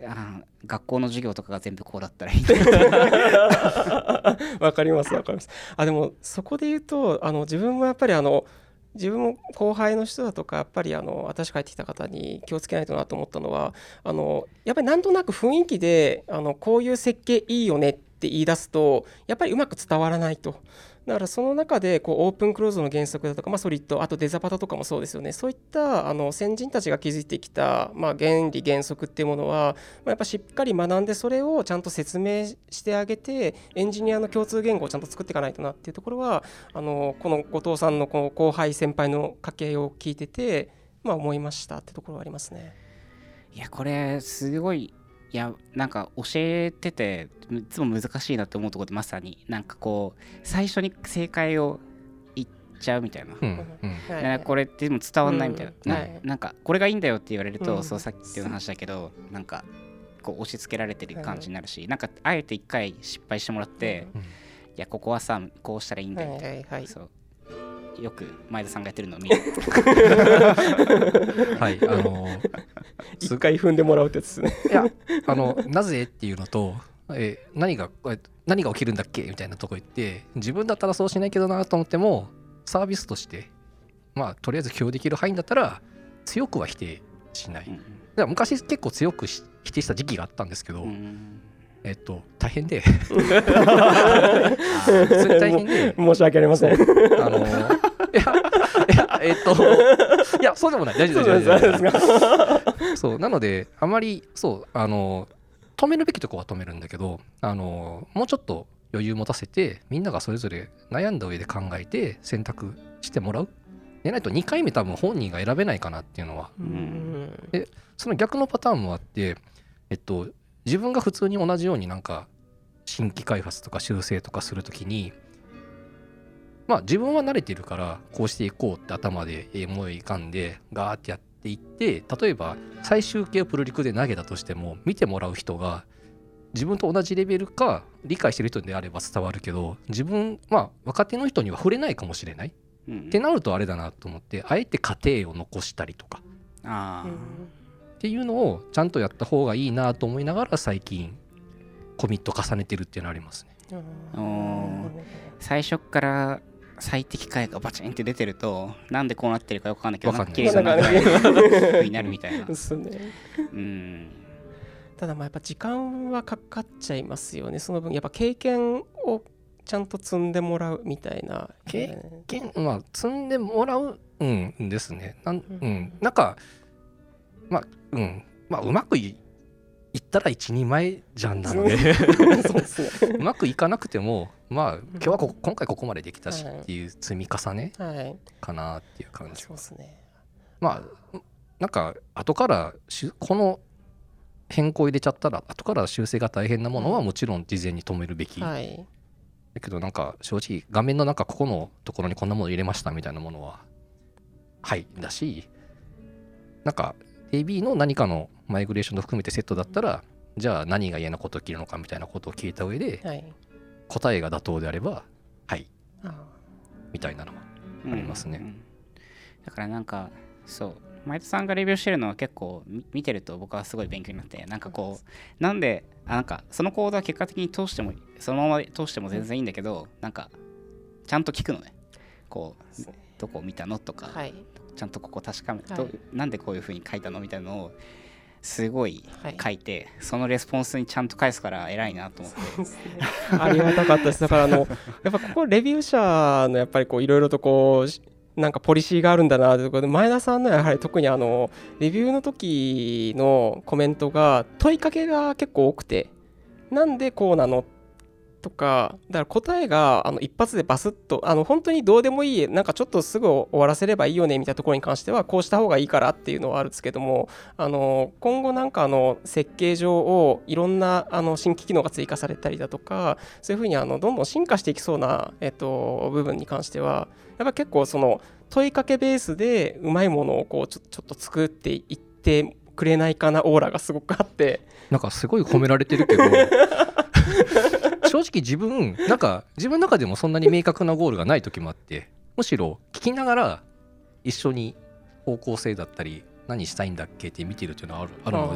あー学校の授業とかが全部こうだったらいい わかりますわかります。あでもそこで言うとあの自分もやっぱりあの自分も後輩の人だとかやっぱりあの私帰ってきた方に気をつけないとなと思ったのはあのやっぱりなんとなく雰囲気であのこういう設計いいよねって言い出すとやっぱりうまく伝わらないと。だからその中でこうオープンクローズの原則だとか、まあ、ソリッドあとデザパタとかもそうですよねそういったあの先人たちが築いてきた、まあ、原理原則っていうものは、まあ、やっぱしっかり学んでそれをちゃんと説明してあげてエンジニアの共通言語をちゃんと作っていかないとなっていうところはあのこの後藤さんのこの後輩先輩の掛け合いを聞いてて、まあ、思いましたってところはありますね。いやこれすごいいやなんか教えてていつも難しいなって思うところでまさになんかこう最初に正解を言っちゃうみたいな、うんうん。はい。なこれってでも伝わんないみたいな,な、うん。はい。なんかこれがいいんだよって言われると、うん。そうさっきの話だけどなんかこう押し付けられてる感じになるし、なんかあえて一回失敗してもらって、うん。いやここはさこうしたらいいんだよみたいな、はいはいはい。そうよく前田さんがやってるのを見る はい、あの 一回踏んでもらうってやつですね。いや、あの、なぜっていうのと、えー何が、え何が起きるんだっけ？みたいなとこ行って、自分だったらそうしないけどなと思っても、サービスとして、まあ、とりあえず許容できる範囲だったら、強くは否定しない。うんだから昔結構強くし否定した時期があったんですけど、うんえっと、大変で、普通に大変で、申し訳ありません。あの、いや、いや、えっと、いや、そうでもない、大丈夫大丈夫ですそうですそう、なので、あまり、そう、あの、止めるべきとこは止めるんだけど、あの、もうちょっと余裕持たせて、みんながそれぞれ悩んだ上で考えて選択してもらう。でないと2回目多分本人が選べないかなっていうのは、うん。その逆のパターンもあって、えっと、自分が普通に同じようになんか、新規開発とか修正とかするときに、まあ自分は慣れてるから、こうしていこうって頭で思い浮かんで、ガーってやっていって、例えば最終形をプルリクで投げたとしても、見てもらう人が、自分と同じレベルか理解してる人であれば伝わるけど、自分、まあ若手の人には触れないかもしれない。うん。ってなるとあれだなと思って、あえて過程を残したりとか、あー。うんっていうのをちゃんとやった方がいいなと思いながら最近コミット重ねてるっていうのありますね。最初から最適解がバチンって出てるとなんでこうなってるかよくわかんないけどわかんない。綺麗なになるみたいな。ですね。うん。ただまあやっぱ時間はかかっちゃいますよね。その分やっぱ経験をちゃんと積んでもらうみたいな。経験まあ積んでもらううんですね。なん,、うん、なんかまあうん。まあうまくいいったら一人前じゃんなので。そう。まくいかなくてもまあ今日はこ今回ここまでできたしはいっていう積み重ねはい。かなっていう感じ。そうですね。まあなんか後からしゅこの変更入れちゃったら後から修正が大変なものはもちろん事前に止めるべき、はい。だけどなんか正直画面の中ここのところにこんなもの入れましたみたいなものははい。だしなんか AB の何かのマイグレーションと含めてセットだったらじゃあ何が嫌なことを切るのかみたいなことを聞いた上ではい。答えが妥当であればはい。あみたいなのはうん。ありますね。うん。だからなんかそう。前田さんがレビューしてるのは結構み見てると僕はすごい勉強になってなんかこうなんであなんかそのコードは結果的に通してもそのまま通しても全然いいんだけどなんかちゃんと聞くのね。こうどこを見たのとか、はいちゃんとここ確かめ、はい。どなんでこういう風に書いたのみたいなのをすごいはい。書いて、そのレスポンスにちゃんと返すから偉いなと思って。ありがたかったです。だからあの やっぱここレビュー者のやっぱりこういろいろとこうしなんかポリシーがあるんだなということで前田さんのやはり特にあのレビューの時のコメントが問いかけが結構多くてなんでこうなのとかだから答えがあの一発でバスッとあの本当にどうでもいいなんかちょっとすぐ終わらせればいいよねみたいなところに関してはこうした方がいいからっていうのはあるんですけどもあの今後なんかあの設計上をいろんなあの新規機能が追加されたりだとかそういうふうにあのどんどん進化していきそうな、えっと、部分に関してはやっぱ結構その問いかけベースでうまいものをこうちょちょっと作っていってくれないかなオーラがすごくあって。なんかすごい褒められてるけど 正直自分なんか自分の中でもそんなに明確なゴールがない時もあってむしろ聞きながら一緒に方向性だったり何したいんだっけって見てるっていうのはあるあるの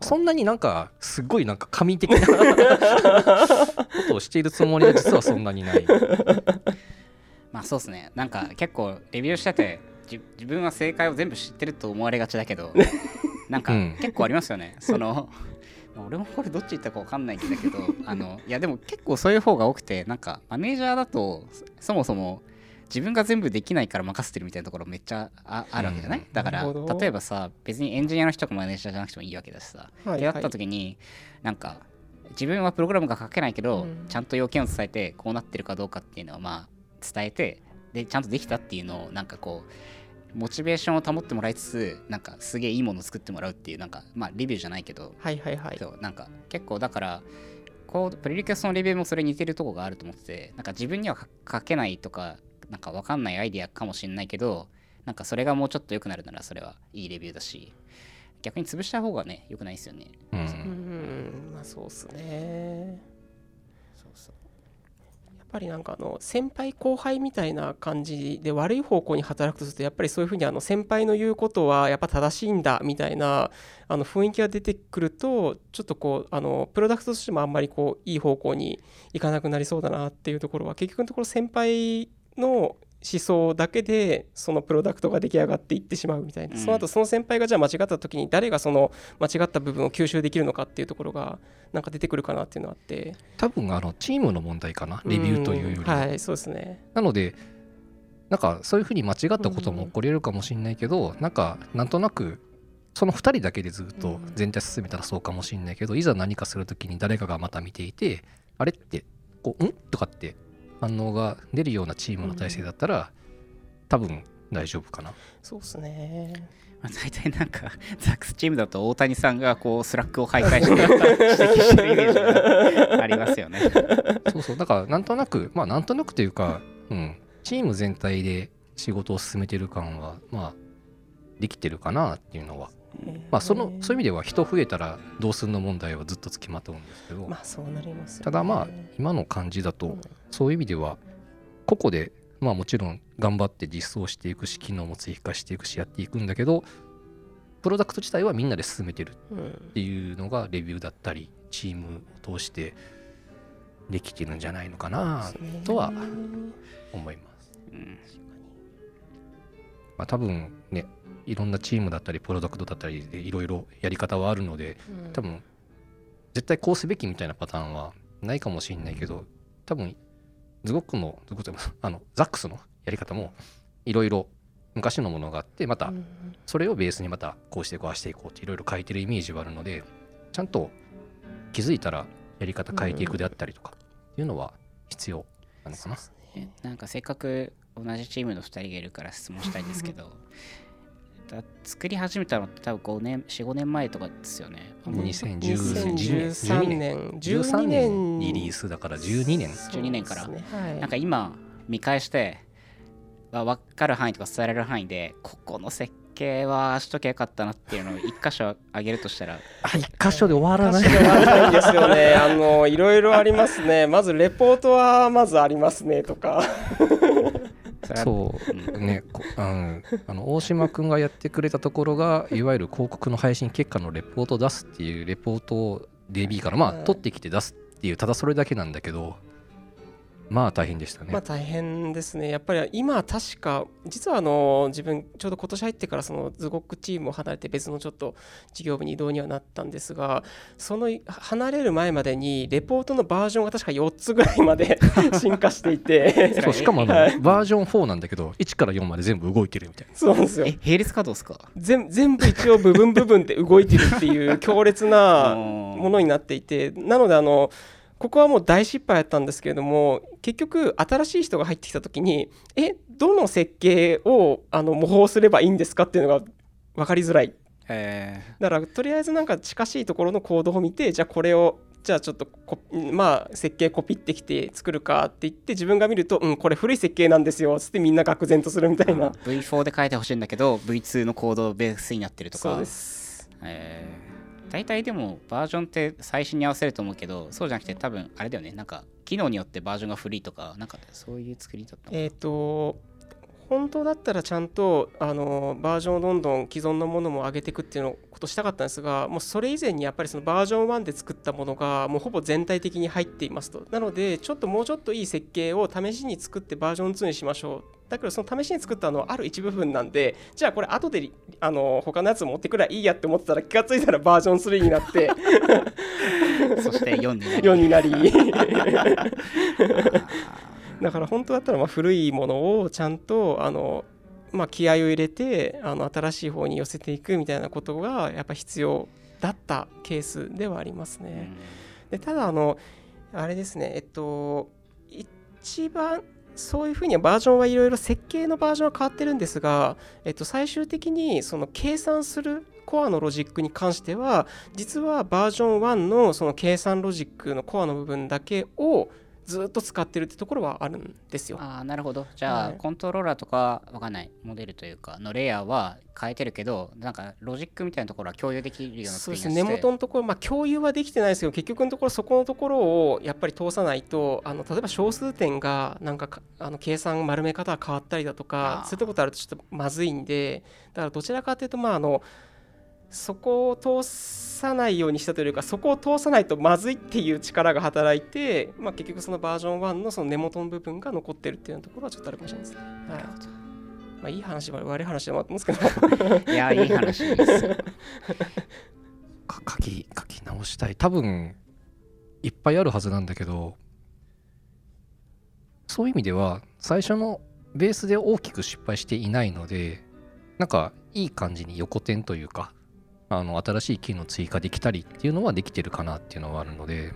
でそんなになんかすごいなんか神的な ことをしているつもりは実はそんなにない。まあそうですね。なんか結構レビューしててじ自分は正解を全部知ってると思われがちだけど なんかうん。結構ありますよね、そのまあ俺もこれどっち言ったか分かんないんだけど あのいやでも結構そういう方が多くてなんかマネージャーだとそそもそも自分が全部できないから任せてるみたいなところめっちゃああるわけじゃない、うんだから例えばさ別にエンジニアの人がマネージャーじゃなくてもいいわけだしさ、はいでやった時になんか自分はプログラムが書けないけど、うんちゃんと要件を伝えてこうなってるかどうかっていうのをまあ伝えてでちゃんとできたっていうのをなんかこうモチベーションを保ってもらいつつなんかすげえいいものを作ってもらうっていうなんかまあレビューじゃないけど、はいはいはい。そうなんか結構だからこうプリリクエストのレビューもそれ似てるとこがあると思っててなんか自分には書書けないとかなんか分かんないアイディアかもしれないけどなんかそれがもうちょっと良くなるならそれはいいレビューだし逆に潰した方がね良くないですよね。ううんん。まあそうっすねぱりなんかあの先輩後輩みたいな感じで悪い方向に働くとするとやっぱりそういうふうにあの先輩の言うことはやっぱ正しいんだみたいなあの雰囲気が出てくるとちょっとこうあのプロダクトとしてもあんまりこういい方向にいかなくなりそうだなっていうところは結局のところ先輩の思想だけでそのプロダクトが出来上がっていってしまうみたいな、うん。その後その先輩がじゃあ間違った時に誰がその間違った部分を吸収できるのかっていうところがなんか出てくるかなっていうのがあって。多分あのチームの問題かなレビューというよりもんはいそうですね。なのでなんかそういうふうに間違ったことも起こり得るかもしれないけど、なんかなんとなくその2人だけでずっと全体進めたらそうかもしれないけど、いざ何かするときに誰かがまた見ていてあれってこう「ん?」とかって反応が出るようなチームの体制だったら、多分大丈夫かな。そうですね。まあ、大体なんか ザックスチームだと大谷さんがこう Slack を徘徊して指摘 してるイメージがありますよね。そうそう。だからなんとなくまあなんとなくというか、うん、チーム全体で仕事を進めてる感はまあできてるかなっていうのは。まあそのそういう意味では人増えたらどうすんの問題はずっとつきまとうんですけど、まあそうなりますよね。ただまあ今の感じだとうんそういう意味では個々でまあもちろん頑張って実装していくし機能も追加していくしやっていくんだけどプロダクト自体はみんなで進めてるうんっていうのがレビューだったりチームを通してできてるんじゃないのかなとは思います。うん。まあ、多分ねいろんなチームだったりプロダクトだったりでいろいろやり方はあるのでうん。多分絶対こうすべきみたいなパターンはないかもしれないけど多分ズゴックのズゴック あのザックスのやり方もいろいろ昔のものがあってまたうんそれをベースにまたこうしてこうしていこうっていろいろ書いてるイメージはあるのでちゃんと気づいたらやり方変えていくであったりとかっていうのは必要なのかな。えなんかせっかく同じチームの2人がいるから質問したいんですけどだ 作り始めたのって多分5年45年前とかですよね。もう2010 2013 12年13 12年年リリースだから12年。12年。から。ね。はい。なんか今見返してわ分かる範囲とか伝えられる範囲でここの設計はしときゃよかったなっていうのを一箇所挙げるとしたら。あ一箇所で終わらない。確かにあるんですよね。あのいろいろありますね。まずレポートはまずありますねとか。そう。ねこあのあの大島君がやってくれたところがいわゆる広告の配信結果のレポートを出すっていうレポートを DB からまあはい取ってきて出すっていうただそれだけなんだけどまあ大変でしたね。まあ大変ですね。やっぱり今確か実はあの自分ちょうど今年入ってからそのズゴックチームを離れて別のちょっと事業部に移動にはなったんですが、その離れる前までにレポートのバージョンが確か4つぐらいまで 進化していて、そうしかもあの、はい。バージョン4なんだけど1から4まで全部動いてるみたいな。そうなんですよ。え。並列稼働ですか？全全部一応部分部分で動いてるっていう強烈な もものになっていて。なのであのここはもう大失敗やったんですけれども結局新しい人が入ってきた時にえどの設計をあの模倣すればいいんですかっていうのが分かりづらい。えだからとりあえずなんか近しいところのコードを見てじゃあこれをじゃあちょっとこまあ設計コピってきて作るかって言って自分が見るとうんこれ古い設計なんですよつってみんな愕然とするみたいな。V4 で書いてほしいんだけど V2 のコードベースになってるとか。そうです。えー大体でもバージョンって最新に合わせると思うけどそうじゃなくて多分あれだよね。なんか機能によってバージョンが古いとかなんかそういう作りだったのえっ、と本当だったらちゃんとあのバージョンをどんどん既存のものも上げていくっていうのことしたかったんですがもうそれ以前にやっぱりそのバージョン1で作ったものがもうほぼ全体的に入っていますと。なのでちょっともうちょっといい設計を試しに作ってバージョン2にしましょう。だけどその試しに作ったのはある一部分なんでじゃあこれ後でりあの他のやつ持ってくらいいいやって思ってたら気がついたらバージョン3になって。そして4になり。4になり。あ だから本当だったらまあ古いものをちゃんとあの、まあ、気合を入れてあの新しい方に寄せていくみたいなことがやっぱ必要だったケースではありますーね。でただあのあれですねえっと一番そういうふうにはバージョンはいろいろ設計のバージョンは変わってるんですが、えっと、最終的にその計算するコアのロジックに関しては実はバージョン1のその計算ロジックのコアの部分だけをずっと使ってるってところはあるんですよ。あーなるほど。じゃあ、はい。コントローラーとかわかんないモデルというかのレイヤーは変えてるけどなんかロジックみたいなところは共有できるようなそうですね。根元のところ、まあ、共有はできてないですけど結局のところそこのところをやっぱり通さないとあの例えば小数点がなんかかあの計算丸め方が変わったりだとかそういったことあるとちょっとまずいんでだからどちらかというとまああのそこを通さないようにしたというかそこを通さないとまずいっていう力が働いて、まあ、結局そのバージョン1のその根元の部分が残ってるっていうところはちょっとあるかもしれないですね。はい。まあ、いい話は悪い話でもあってますけど。いやいい話です。書き書き直したい。多分いっぱいあるはずなんだけどそういう意味では最初のベースで大きく失敗していないのでなんかいい感じに横転というかあの新しい機能追加できたりっていうのはできてるかなっていうのはあるので。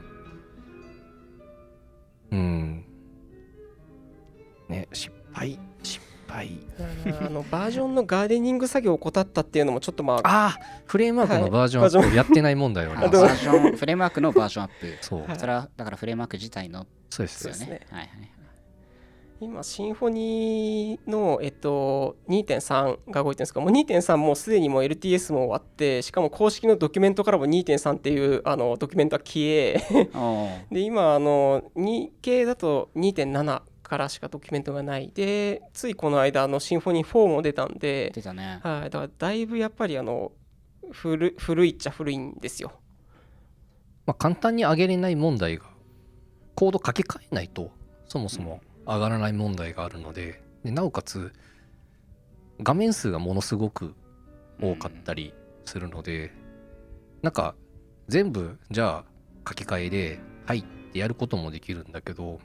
うん。ね失敗失敗。あのバージョンのガーデニング作業を怠ったっていうのもちょっとまあああフレームワークのバージョンアップやってない問題はありあバージョンフレームワークのバージョンアップ。そう。はい。それはだからフレームワーク自体の。そうでですすよね。はいはい今シンフォニーの、えっと、2.3が動いてるんですけどもう2.3もうすでにもう LTS も終わってしかも公式のドキュメントからも2.3っていうあのドキュメントは消えで今あの2系だと2.7からしかドキュメントがない。でついこの間あのシンフォニー4も出たんで、出たね。はい、だからだいぶやっぱりあの古古いっちゃ古いんですよ。まあ、簡単に上げれない問題がコード書き換えないとそもそも上がらない問題があるのででなおかつ画面数がものすごく多かったりするので、なんか全部じゃあ書き換えで「はい」ってやることもできるんだけど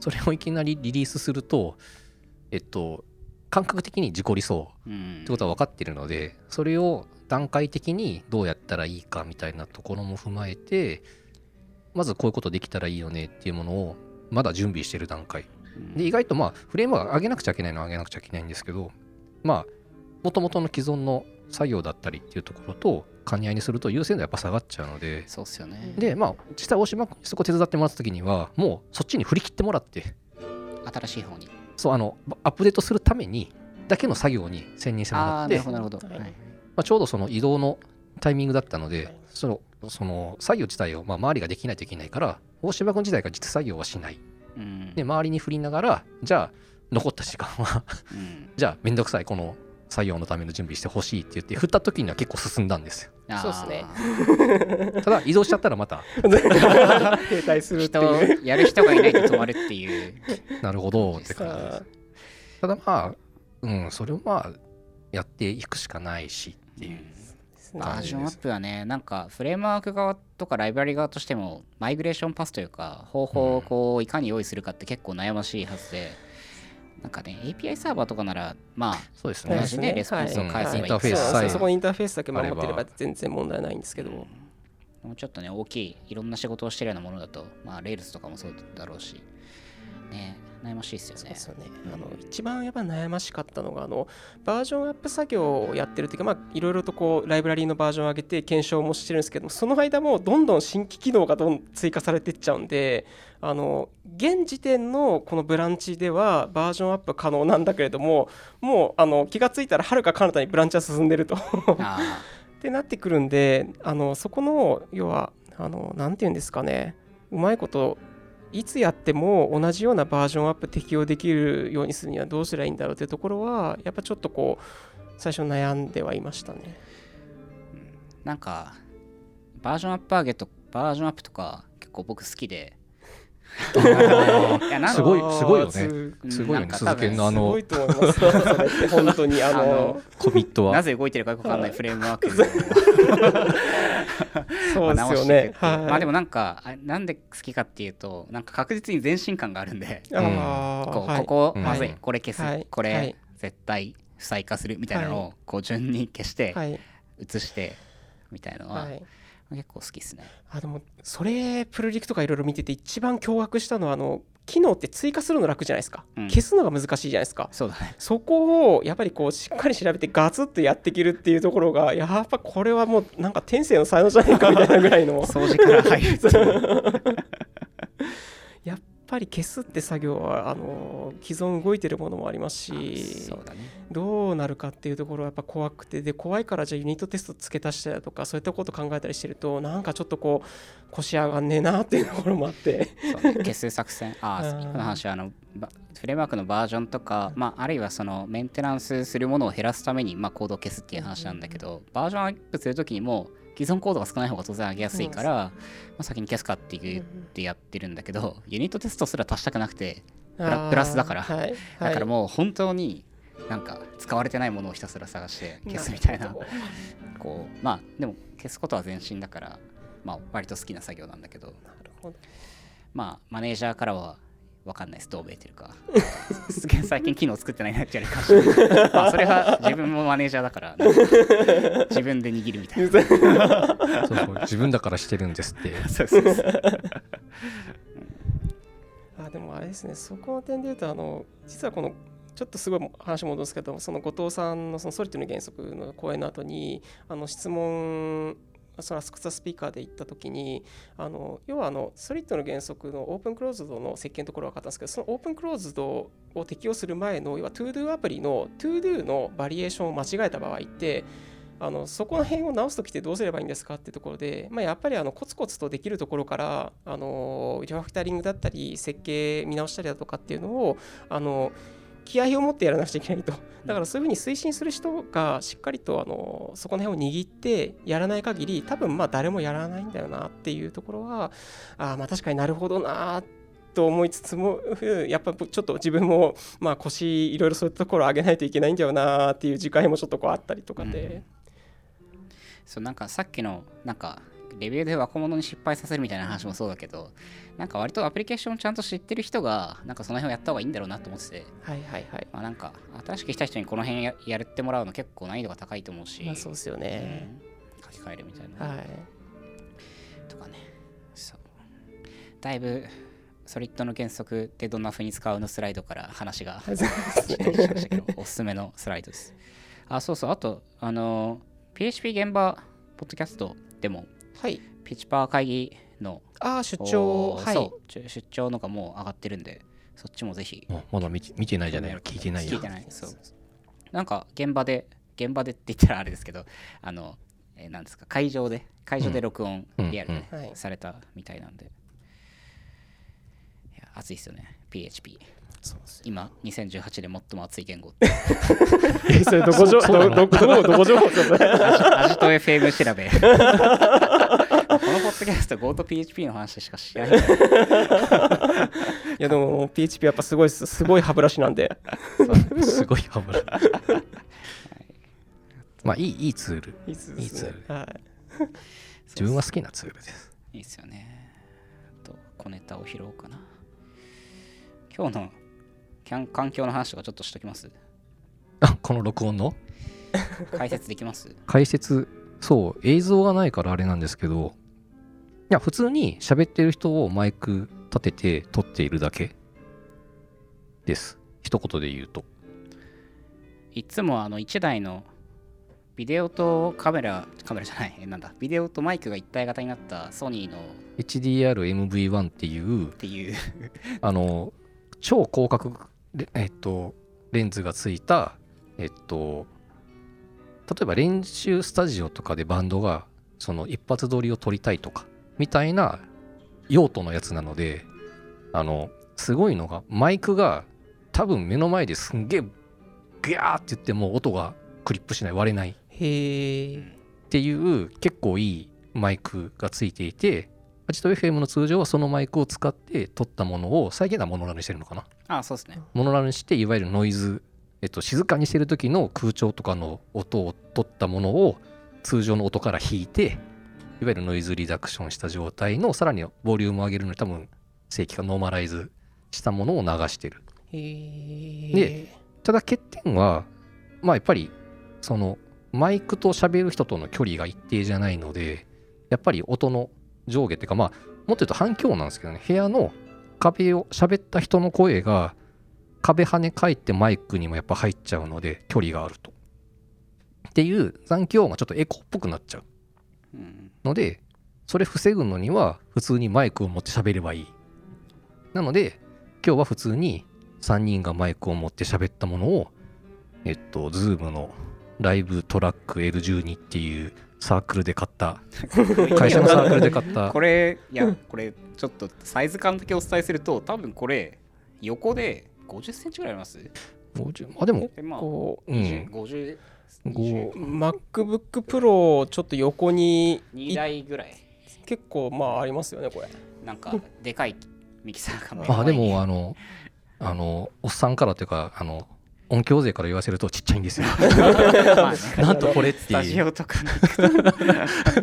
それをいきなりリリースするとえっと感覚的に事故りそううん。ってことは分かってるのでそれを段階的にどうやったらいいかみたいなところも踏まえてまずこういうことできたらいいよねっていうものをまだ準備してる段階うんで意外とまあフレームは上げなくちゃいけないのは上げなくちゃいけないんですけどまあもともとの既存の作業だったりっていうところと兼ね合いにすると優先度やっぱ下がっちゃうのでそうっすよね。でまあ実際大島君にそこ手伝ってもらった時にはもうそっちに振り切ってもらって新しい方に。そうあのアップデートするためにだけの作業に専念してもあらってあなるほどなるほど。はい。はい。まあ、ちょうどその移動のタイミングだったので、はい。そのその作業自体をまあ周りができないといけないから大島君自体が実作業はしないうん。で周りに振りながらじゃあ残った時間はうん。じゃあめんどくさいこの作業のための準備してほしいって言って振った時には結構進んだんですよ。そうっすね。ただ移動しちゃったらまた 停滞するって人いう。やる人がいないと止まるっていう。なるほどって感じです。ただまあうんそれをまあやっていくしかないしっていうバージョンアップはねなんかフレームワーク側とかライブラリ側としても migration path というか方法をこういかに用意するかって結構悩ましいはずでなんかね API サーバーとかならまあそうですね。同じねレスポンスを返せばいい。はいインターフェースさえそこにインターフェースだけ守ってれば全然問題ないんですけど、もうちょっとね大きいいろんな仕事をしてるようなものだとまあ Rails とかもそうだろうしね悩ましいですよね。そうですよね。あの一番やっぱ悩ましかったのがあのバージョンアップ作業をやってるっていうか、まあ、いろいろとこうライブラリーのバージョンを上げて検証もしてるんですけどもその間もどんどん新規機能がどん追加されていっちゃうんであの現時点のこのブランチではバージョンアップ可能なんだけれどももうあの気がついたらはるか彼方にブランチは進んでると。あ ってなってくるんであのそこの要はあのなんて言うんですかね。うまいこといつやっても同じようなバージョンアップ適用できるようにするにはどうすればいいんだろうというところはやっぱちょっとこう最初悩んではいましたね。なんかバージョンアップ上げとバージョンアップとか結構僕好きですごいすごいよね。すごいよね鈴研のあすごのいと思います。それって本当にああののコミットは。なぜ動いてるかよくわかんないフレームワーク。そうですよね。はい。まあでもなんかあなんで好きかっていうとなんか確実に前進感があるんで。こここうん。まずい。はいこれ消す、はい。これ、はい。絶対不細化する。みたいなのをこう順に消して、はい。移してみたいなのははい。結構好きですね。あでもそれプルリクとかいろいろ見てて一番驚愕したのはあの機能って追加するの楽じゃないですか、うん。消すのが難しいじゃないですか。そうだね。そこをやっぱりこうしっかり調べてガツッとやっていけるっていうところがやっぱこれはもうなんか天性の才能じゃないかみたいなぐらいの。掃除から入る ぱり消すって作業はあの既存動いてるものもありますしそうだね。どうなるかっていうところはやっぱ怖くてで怖いからじゃあユニットテスト付け足したりだとかそういったこと考えたりしてるとなんかちょっとこう腰上がんねえなっていうところもあって消す作戦。ああ、うん今の話はあのばフレームワークのバージョンとか、まあ、あるいはそのメンテナンスするものを減らすために、まあ、コードを消すっていう話なんだけど、バージョンアップするときにも既存コードが少ない方が当然上げやすいから、まあ、先に消すかって言ってやってるんだけど、ユニットテストすら足したくなくて、プラプラスだから。はいはい。だからもう本当になんか使われてないものをひたすら探して消すみたいな。こうまあでも消すことは前進だからまあ割と好きな作業なんだけど。なるほど。まあマネージャーからは分かんないです。どう見えてるか最近機能作ってないなって言われるかもしれないまあそれは自分もマネージャーだから自分で握るみたいな。そうそう自分だからしてるんですって。そうそうそう。あでもあれですねそこの点で言うとあの実はこのちょっとすごい話戻すけどその後藤さんのそのソリティの原則の講演の後にあの質問そのアスクサスピーカーで言った時にあの要はあのソリッドの原則のオープンクローズドの設計のところは分かったんですけどそのオープンクローズドを適用する前の要は ToDo アプリの ToDo のバリエーションを間違えた場合ってあのそこの辺を直すときってどうすればいいんですかっていうところで、まあ、やっぱりあのコツコツとできるところからあのリファクタリングだったり設計見直したりだとかっていうのをあの気合を持ってやらなくちゃいけないと。だからそういうふうに推進する人がしっかりとあのそこの辺を握ってやらない限り多分まあ誰もやらないんだよなっていうところはあーまあ確かになるほどなと思いつつもふやっぱちょっと自分もまあ腰いろいろそういうところ上げないといけないんだよなっていう時間もちょっとこうあったりとかで、そうなんかさっきのなんかレビューで若者に失敗させるみたいな話もそうだけどなんか割とアプリケーションをちゃんと知ってる人がなんかその辺をやった方がいいんだろうなと思ってて、はいはいはい。まあ、なんか新しく来た人にこの辺ややってもらうの結構難易度が高いと思うし、まあそうですよね、うん。書き換えるみたいな、はい。とかね。そう。だいぶソリッドの原則ってどんな風に使うのスライドから話が おすすめのスライドです。あそうそう。あとあの PHP 現場ポッドキャストでもはい。ピッチパー会議のああ出張。はい。おそう。出出張のがもう上がってるんでそっちもぜひ。まだ見て見てないじゃないよ。聞いてないよ。聞いてない。そう。なんか現場で現場でって言ったらあれですけどあの、えーなんですか会場で会場で録音、うん。リアルで、されたみたいなんで。いや熱いっすよね。PHP 今2018で最も熱い言語えそれどこ情報どこどこ情報アジト FM 調べ。このポッドキャスト Go と PHP の話しかしないいやでも PHP やっぱすごいっすすごい歯ブラシなんで。すごいハブラまあいいいいツール。いいっすいいツール。はい。自分は好きなツールです。いいっすよね。と小ネタを拾おうかな。今日の環境の話とかちょっとしときます？あこの録音の？解説できます？解説そう映像がないからあれなんですけどいや普通に喋ってる人をマイク立てて撮っているだけです。一言で言うと。いつもあの1台のビデオとカメラカメラじゃないえなんだ？ビデオとマイクが一体型になったソニーのっ HDR-MV1 っていうていう。あの超広角レ,、えっと、レンズがついたえっと例えば練習スタジオとかでバンドがその一発撮りを撮りたいとかみたいな用途のやつなのであのすごいのがマイクが多分目の前ですんげえギャーって言っても音がクリップしない割れない。っていう結構いいマイクがついていてアジト FM の通常はそのマイクを使って撮ったものを再現なモノラルにしてるのかな？あそうですね。モノラルにしていわゆるノイズ、えっと、静かにしてる時の空調とかの音を取ったものを通常の音から引いていわゆるノイズリダクションした状態のさらにボリュームを上げるのに多分正規化ノーマライズしたものを流してる。へえでただ欠点はまあやっぱりそのマイクと喋る人との距離が一定じゃないのでやっぱり音の上下っていうかまあもっと言うと反響なんですけどね部屋の壁を喋った人の声が壁跳ね返ってマイクにもやっぱ入っちゃうので距離があると。っていう残響音がちょっとエコっぽくなっちゃう。のでそれ防ぐのには普通にマイクを持って喋ればいい。なので今日は普通に3人がマイクを持って喋ったものをえっと Zoom のライブトラック L12 っていうサークルで買った。会社のサークルで買った。これいやこれちょっとサイズ感だけお伝えすると多分これ横で50センチぐらいあります？50あでもでまあこうん。20 50ごう MacBook Pro ちょっと横に2台ぐらい。結構まあありますよねこれ。なんかでかいミキサーが目あでもあのあのおっさんからというかあの音響勢から言わせるとちっちゃいんですよ。なんとこれっスていう。タジオとか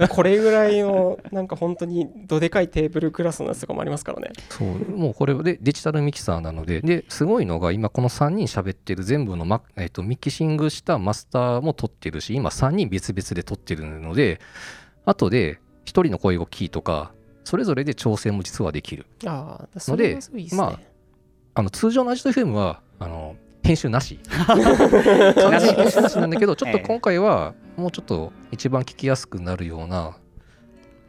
これぐらいのなんか本当にどでかいテーブルクラスのやつとかもありますからね。そうもうこれでデジタルミキサーなのでですごいのが今この3人喋ってる全部のマ、えっとミキシングしたマスターも撮ってるし今3人別々で撮ってるので後で1人の声をキーとかそれぞれで調整も実はできる。ああそれはすごいいいですね、まああの通常のアジト FM はあの編集なし。完全に編集なしなんだけど ちょっと今回はもうちょっと一番聞きやすくなるような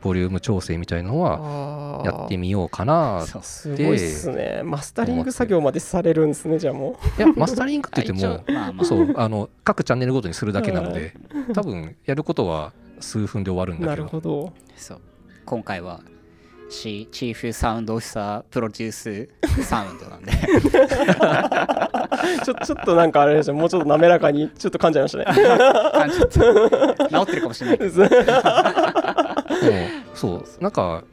ボリューム調整みたいのはやってみようかなそうすごいっすね。マスタリング作業までされるんですねじゃあもいやマスタリングって言ってもまあまあ。そうあの各チャンネルごとにするだけなので多分やることは数分で終わるんうなだけど。るほど。そう。今回はチチーフサウンドオフィサープロデュースサウンドなんで。ちょちょっとなんかあれでしょもうちょっと滑らかにちょっと噛んじゃいましたね。治ってるかもしれないけど。もう。そう。なんか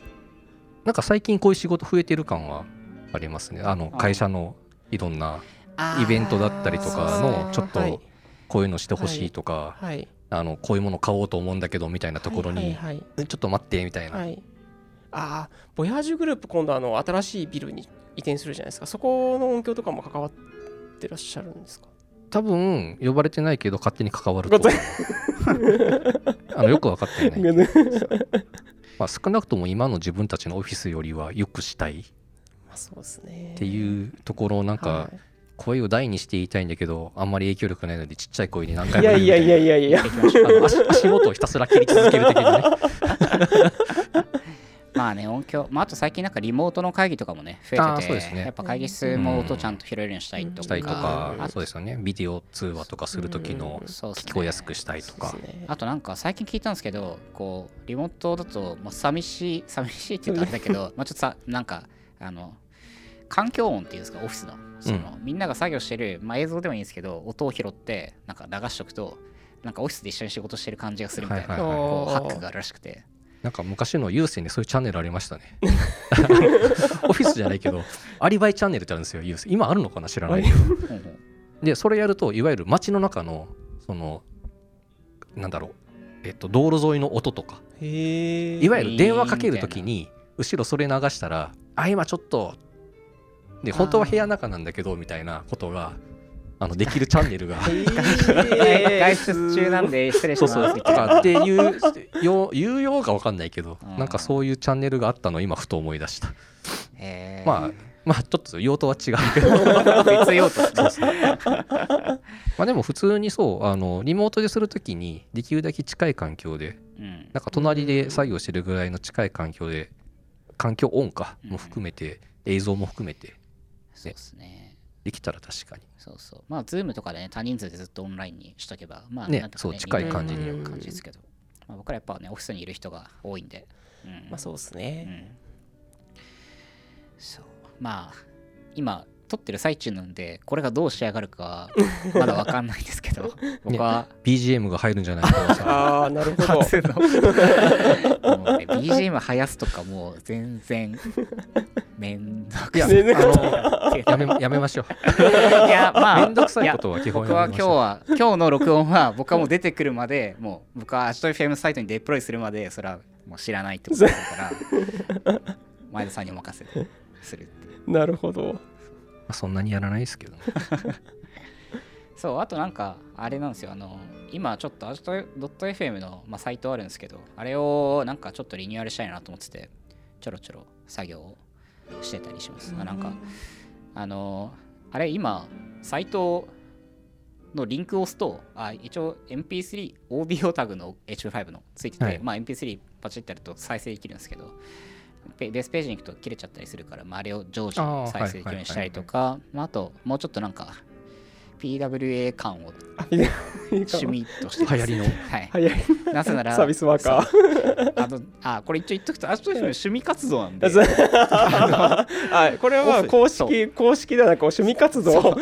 なんか最近こういう仕事増えてる感はありますね。あのあ。会社のいろんなイベントだったりとかのちょっとはいこういうのしてほしいとか、はい。あのこういうもの買おうと思うんだけどみたいなところに、はいはいえちょっと待ってみたいな、はいはいああボヤージュグループ今度あの新しいビルに移転するじゃないですか。そこの音響とかも関わってらっしゃるんですか？多分呼ばれてないけど勝手に関わると。あのよく分かってない、まあ、少なくとも今の自分たちのオフィスよりはよくしたい。っまあそうですね。ていうところをなんかは声を大にして言いたいんだけどあんまり影響力ないのでちっちゃい声に何い、回いやいやいも言うみたいなやいやいや足足元をひたすら切り続ける的なねまあね音響、まあ、あと最近なんかリモートの会議とかもね増えててそうですね。やっぱ会議室も音ちゃんと拾えるようにしたいとか,、したりとかあそうですよね。ビデオ通話とかする時のそうっすね。聞こえやすくしたいとか。ね。あとなんか最近聞いたんですけどこうリモートだと、まあ、寂しい 寂しいって言うとあれだけど まあちょっとさなんかあの環境音っていうんですか？オフィスの。その、みんなが作業してる、まあ、映像でもいいんですけど音を拾ってなんか流しとくとなんかオフィスで一緒に仕事してる感じがするみたいな、ハックがあるらしくてなんか昔の有線でそういうチャンネルありましたね。オフィスじゃないけどアリバイチャンネルってあるんですよ有線今あるのかな知らないけど。でそれやるといわゆる街の中のそのなんだろうえっと道路沿いの音とか。いわゆる電話かけるときに後ろそれ流したらあ今ちょっとで本当は部屋の中なんだけどみたいなことがあのできるチャンネルが。外出中なんで失礼しそうそうとかっていうよ有用か分かんないけどうん。なんかそういうチャンネルがあったのを今ふと思い出した。えー。まあまあちょっと用途は違うけど。別用途ですね。まあでも普通にそうあのリモートでするときにできるだけ近い環境でうん。なんか隣で作業してるぐらいの近い環境で環境音かも含めて映像も含めてそうですね。できたら確かにそうそう。まあズームとかでね多人数でずっとオンラインにしとけばまあねなんとかそう近い感じに。感じですけど、まあ、僕らやっぱねオフィスにいる人が多いんで。うん。まあそうですうねん。そう。まあ今撮ってる最中なんでこれがどう仕上がるかは まだわかんないんですけど僕は。BGM が入るんじゃないかなさああなるほど。ね。BGM 生やすとかもう全然めんどくさい。やめやめましょう。いやまあめんどくさいことは基本僕は今日は今日の録音は僕はもう出てくるまで もう僕はアジト FM サイトにデプロイするまでそれはもう知らないってことだから前田さんにお任せするなるほど。まあそんなにやらないですけどね。そうあとなんかあれなんですよ。あの今ちょっとアジト .fm の、まあ、サイトあるんですけどあれをなんかちょっとリニューアルしたいなと思っててちょろちょろ作業をしてたりします。あなんかあのあれ今サイトのリンクを押すとあ一応 MP3 オーディオタグの H5 のついてて、はい。まあ MP3 パチってやると再生できるんですけどペベースページに行くと切れちゃったりするから、まあ、あれを常時再生できるようにしたりとかまああともうちょっとなんか PWA 感を趣味として。流行りの。はい。なぜならサービスワーカー。あのあこれ一応言っとくとアジト FM 趣味活動なんで。はいこれは公式公式ではなく趣味活動。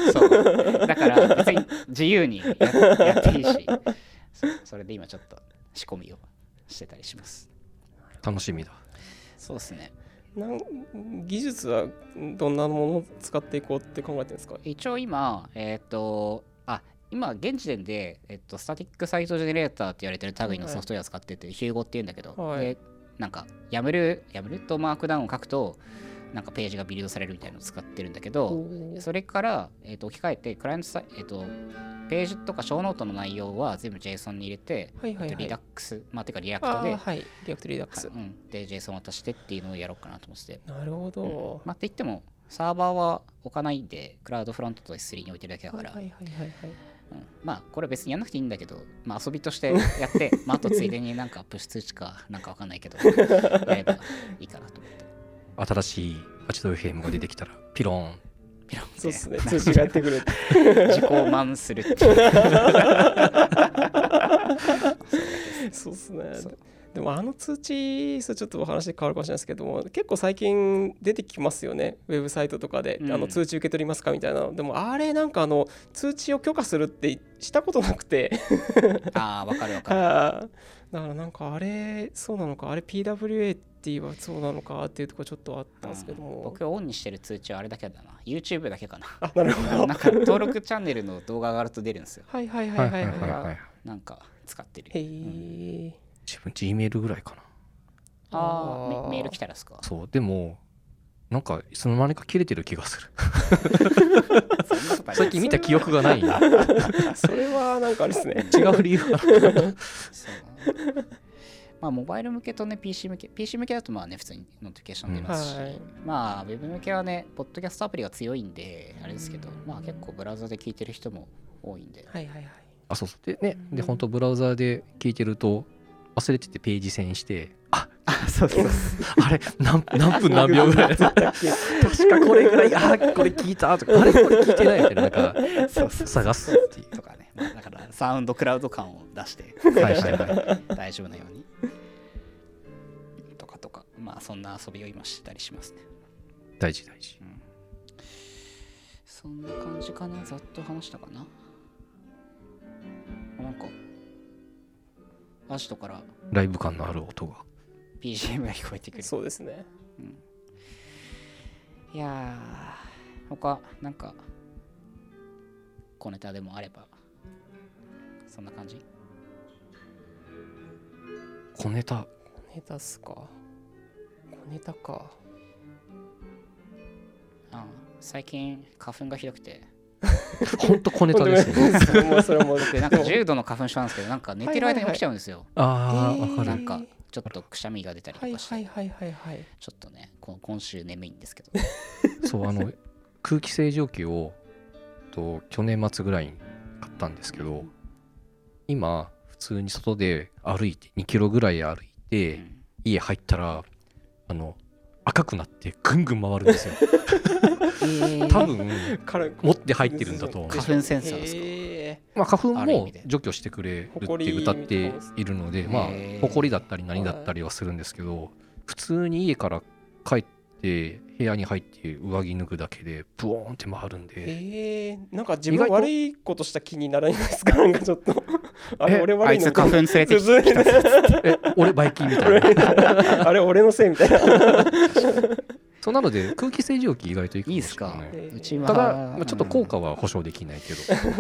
だから別に自由にややっていいしそれで今ちょっと仕込みをしてたりします。楽しみだそうですね。なん技術はどんなものを使っていこうって考えてるんですか？一応今えっ、とあ今現時点で、えっと、スタティックサイトジェネレーターって言われてる類のソフトウェアを使ってて、ヒューゴって言うんだけど、はい。でなんか YAML YAML と Markdown を書くとなんかページがビルドされるみたいなのを使ってるんだけど、それから、えー、と置き換えて、クライアントサイえー、とページとかショーノートの内容は全部 JSON に入れて、はいはいはい。えっと Redux、まあ、てか React で、はい。 React Redux。はい。うん、で JSON 渡してっていうのをやろうかなと思ってて、なるほど。まあ、って言っても、サーバーは置かないで、 CloudFront と S3 に置いてるだけだから、はいはいはいはいはい。うん。まあ、これ別にやんなくていいんだけど、まあ、遊びとしてやって、まあ、あとついでになんかプッシュ通知かなんかわかんないけど、やればいいかなと思って。新しい8ドル FM が出てきたらピローン。ピロンって。そうですね。通知がやってくる。自己満するっていう。そうですね。そうでもあの通知それちょっとお話変わるかもしれないですけども結構最近出てきますよね。ウェブサイトとかで、うん。あの通知受け取りますかみたいなでもあれなんかあの通知を許可するってしたことなくて。ああわかるわかる だからなんかあれそうなのかあれ PWA って言えばそうなのかっていうところちょっとあったんですけど。も、僕オンにしてる通知はあれだけだな。YouTube だけかな。あなるほど。なんか登録チャンネルの動画が上がると出るんですよ。はいはいはいはいはい。はいなんか使ってる。へえ。自分 G メールぐらいかな。あーあー。メメール来たらですか？そう。でもなんかいつの間にか切れてる気がする。最近見た記憶がない違 それはなんかあれですね。う理由が。そう まあモバイル向けとね PC 向け PC 向けだとまあね普通にノーティフィケーション出ますし、はい。まあウェブ向けはねポッドキャストアプリが強いんであれですけどまあ結構ブラウザで聞いてる人も多いんで。はいはいはい。あそうそう。でねで本当ブラウザで聞いてると忘れててページ遷してああそうそう あれ何何分何秒ぐらい確かこれぐらいあこれ聞いたとかあれこれ聞いてないみたいななんか そうそう。探すっていう。とかね、まあ、だから SoundCloud 感を出してはいはいはい。大丈夫なようにとかとかまあそんな遊びを今してたりしますね。大事大事。そんな感じかなざっと話したかな。なんかアジトからライブ感のある音が。BGM が聞こえてくる。そうですね。いやー他なんか小ネタでもあればそんな感じ？小ネタ。小ネタっすか？小ネタか。あ最近花粉がひどくて。ほんと小ネタですね。それもそれも。僕なんか重度の花粉症なんですけどなんか寝てる間に起きちゃうんですよ。ああわかる。なんかちょっとくしゃみが出たりはいとかして、はいはいはいはい。ちょっとねこ今週眠いんですけど。そうあの空気清浄機をと去年末ぐらいに買ったんですけど今普通に外で歩いて2キロぐらい歩いて、うん。家入ったらあの赤くなってぐんぐん回るんですよ。多分持って入ってるんだと思う花粉センサーですか？へまあ、花粉も除去してくれるって埃歌っているのでまあ埃だったり何だったりはするんですけど普通に家から帰って部屋に入って上着脱ぐだけでブオーンって回るんーで。へえなんか自分悪いことした気にならないですか？なんかちょっと。あれえ俺あ悪いの？かいつ花粉連れてきた。え俺バイキンみたいな。あれ俺のせいみたいな。そうなので空気清浄機意外といいかもい。いっすか？しれないえー。うちは。ただ、まあ、ちょっと効果は保証できないけ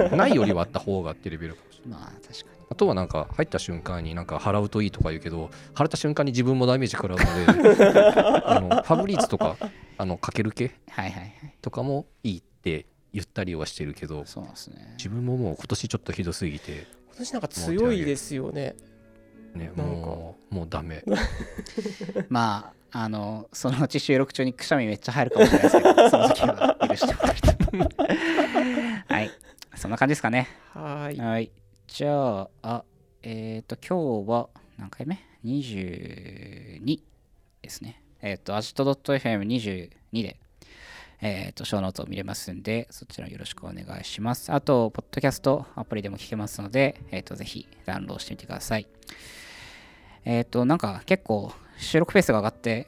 ど、ないよりはあった方がってレベルかもしれない。まあ確かにあとはなんか入った瞬間になんか払うといいとか言うけど払った瞬間に自分もダメージ食らうので あのファブリーズとかあのかける系はいはいはい。とかもいいって言ったりはしてるけどそうなんですね。自分ももう今年ちょっとひどすぎて、今年なんか強いですよね。ね、なんか。もうもうダメ。まああのそのうち収録中にくしゃみめっちゃ入るかもしれないですけどその時は許してもらいたい。はい。そんな感じですかね。はーい。はい。じゃあ、えっ、と、今日は何回目 ?22 ですね。えっ、と、アジト .fm22 で、えっ、と、ショーノートを見れますんで、そちらよろしくお願いします。あと、ポッドキャストアプリでも聞けますので、えっ、と、ぜひダウンロードしてみてください。えっ、と、なんか結構収録ペースが上がって、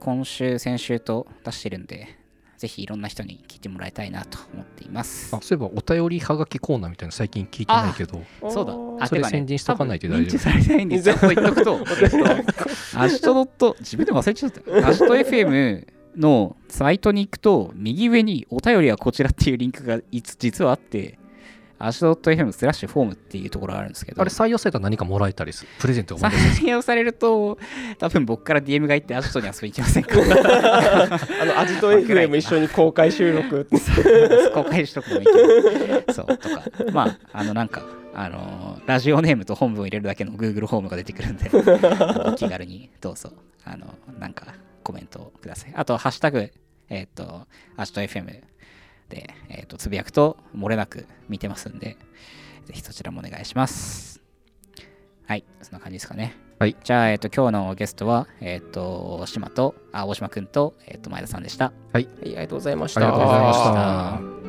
今週、先週と出してるんで、ぜひいろんな人に聞いてもらいたいなと思っていますあ。そういえばお便りはがきコーナーみたいなの最近聞いてないけどそうだ。あそれ宣伝しとかないと大丈夫認知されてないんで、ちょっと言っとくと、えっとアジトドット、自分でも忘れちゃった。アジト FM のサイトに行くと、右上にお便りはこちらっていうリンクがいつ実はあって、アジトドット FM スラッシュフォームっていうところがあるんですけど、あれ採用されたら何かもらえたりする？プレゼントがもらえたりする？採用されると、多分僕から DM が行ってアジトに遊びに行きません。か あのアジト FM 一緒に公開収録。公開しとくのもいいけど、そう、とか、まあ、あの、なんか、あのーラジオネームと本文を入れるだけの Google ホームが出てくるんで、お気軽にどうぞ、あの、なんか、コメントをください。あと、ハッシュタグ、えっ、と、アジト FM で、えっ、と、つぶやくと、漏れなく見てますんで、ぜひそちらもお願いします。はい、そんな感じですかね。はい。じゃあ、えっ、と、今日のゲストは、えっ、と、大島と、あ、大島くんと、えっ、と、前田さんでした。はいありがとうございましたありがとうございました。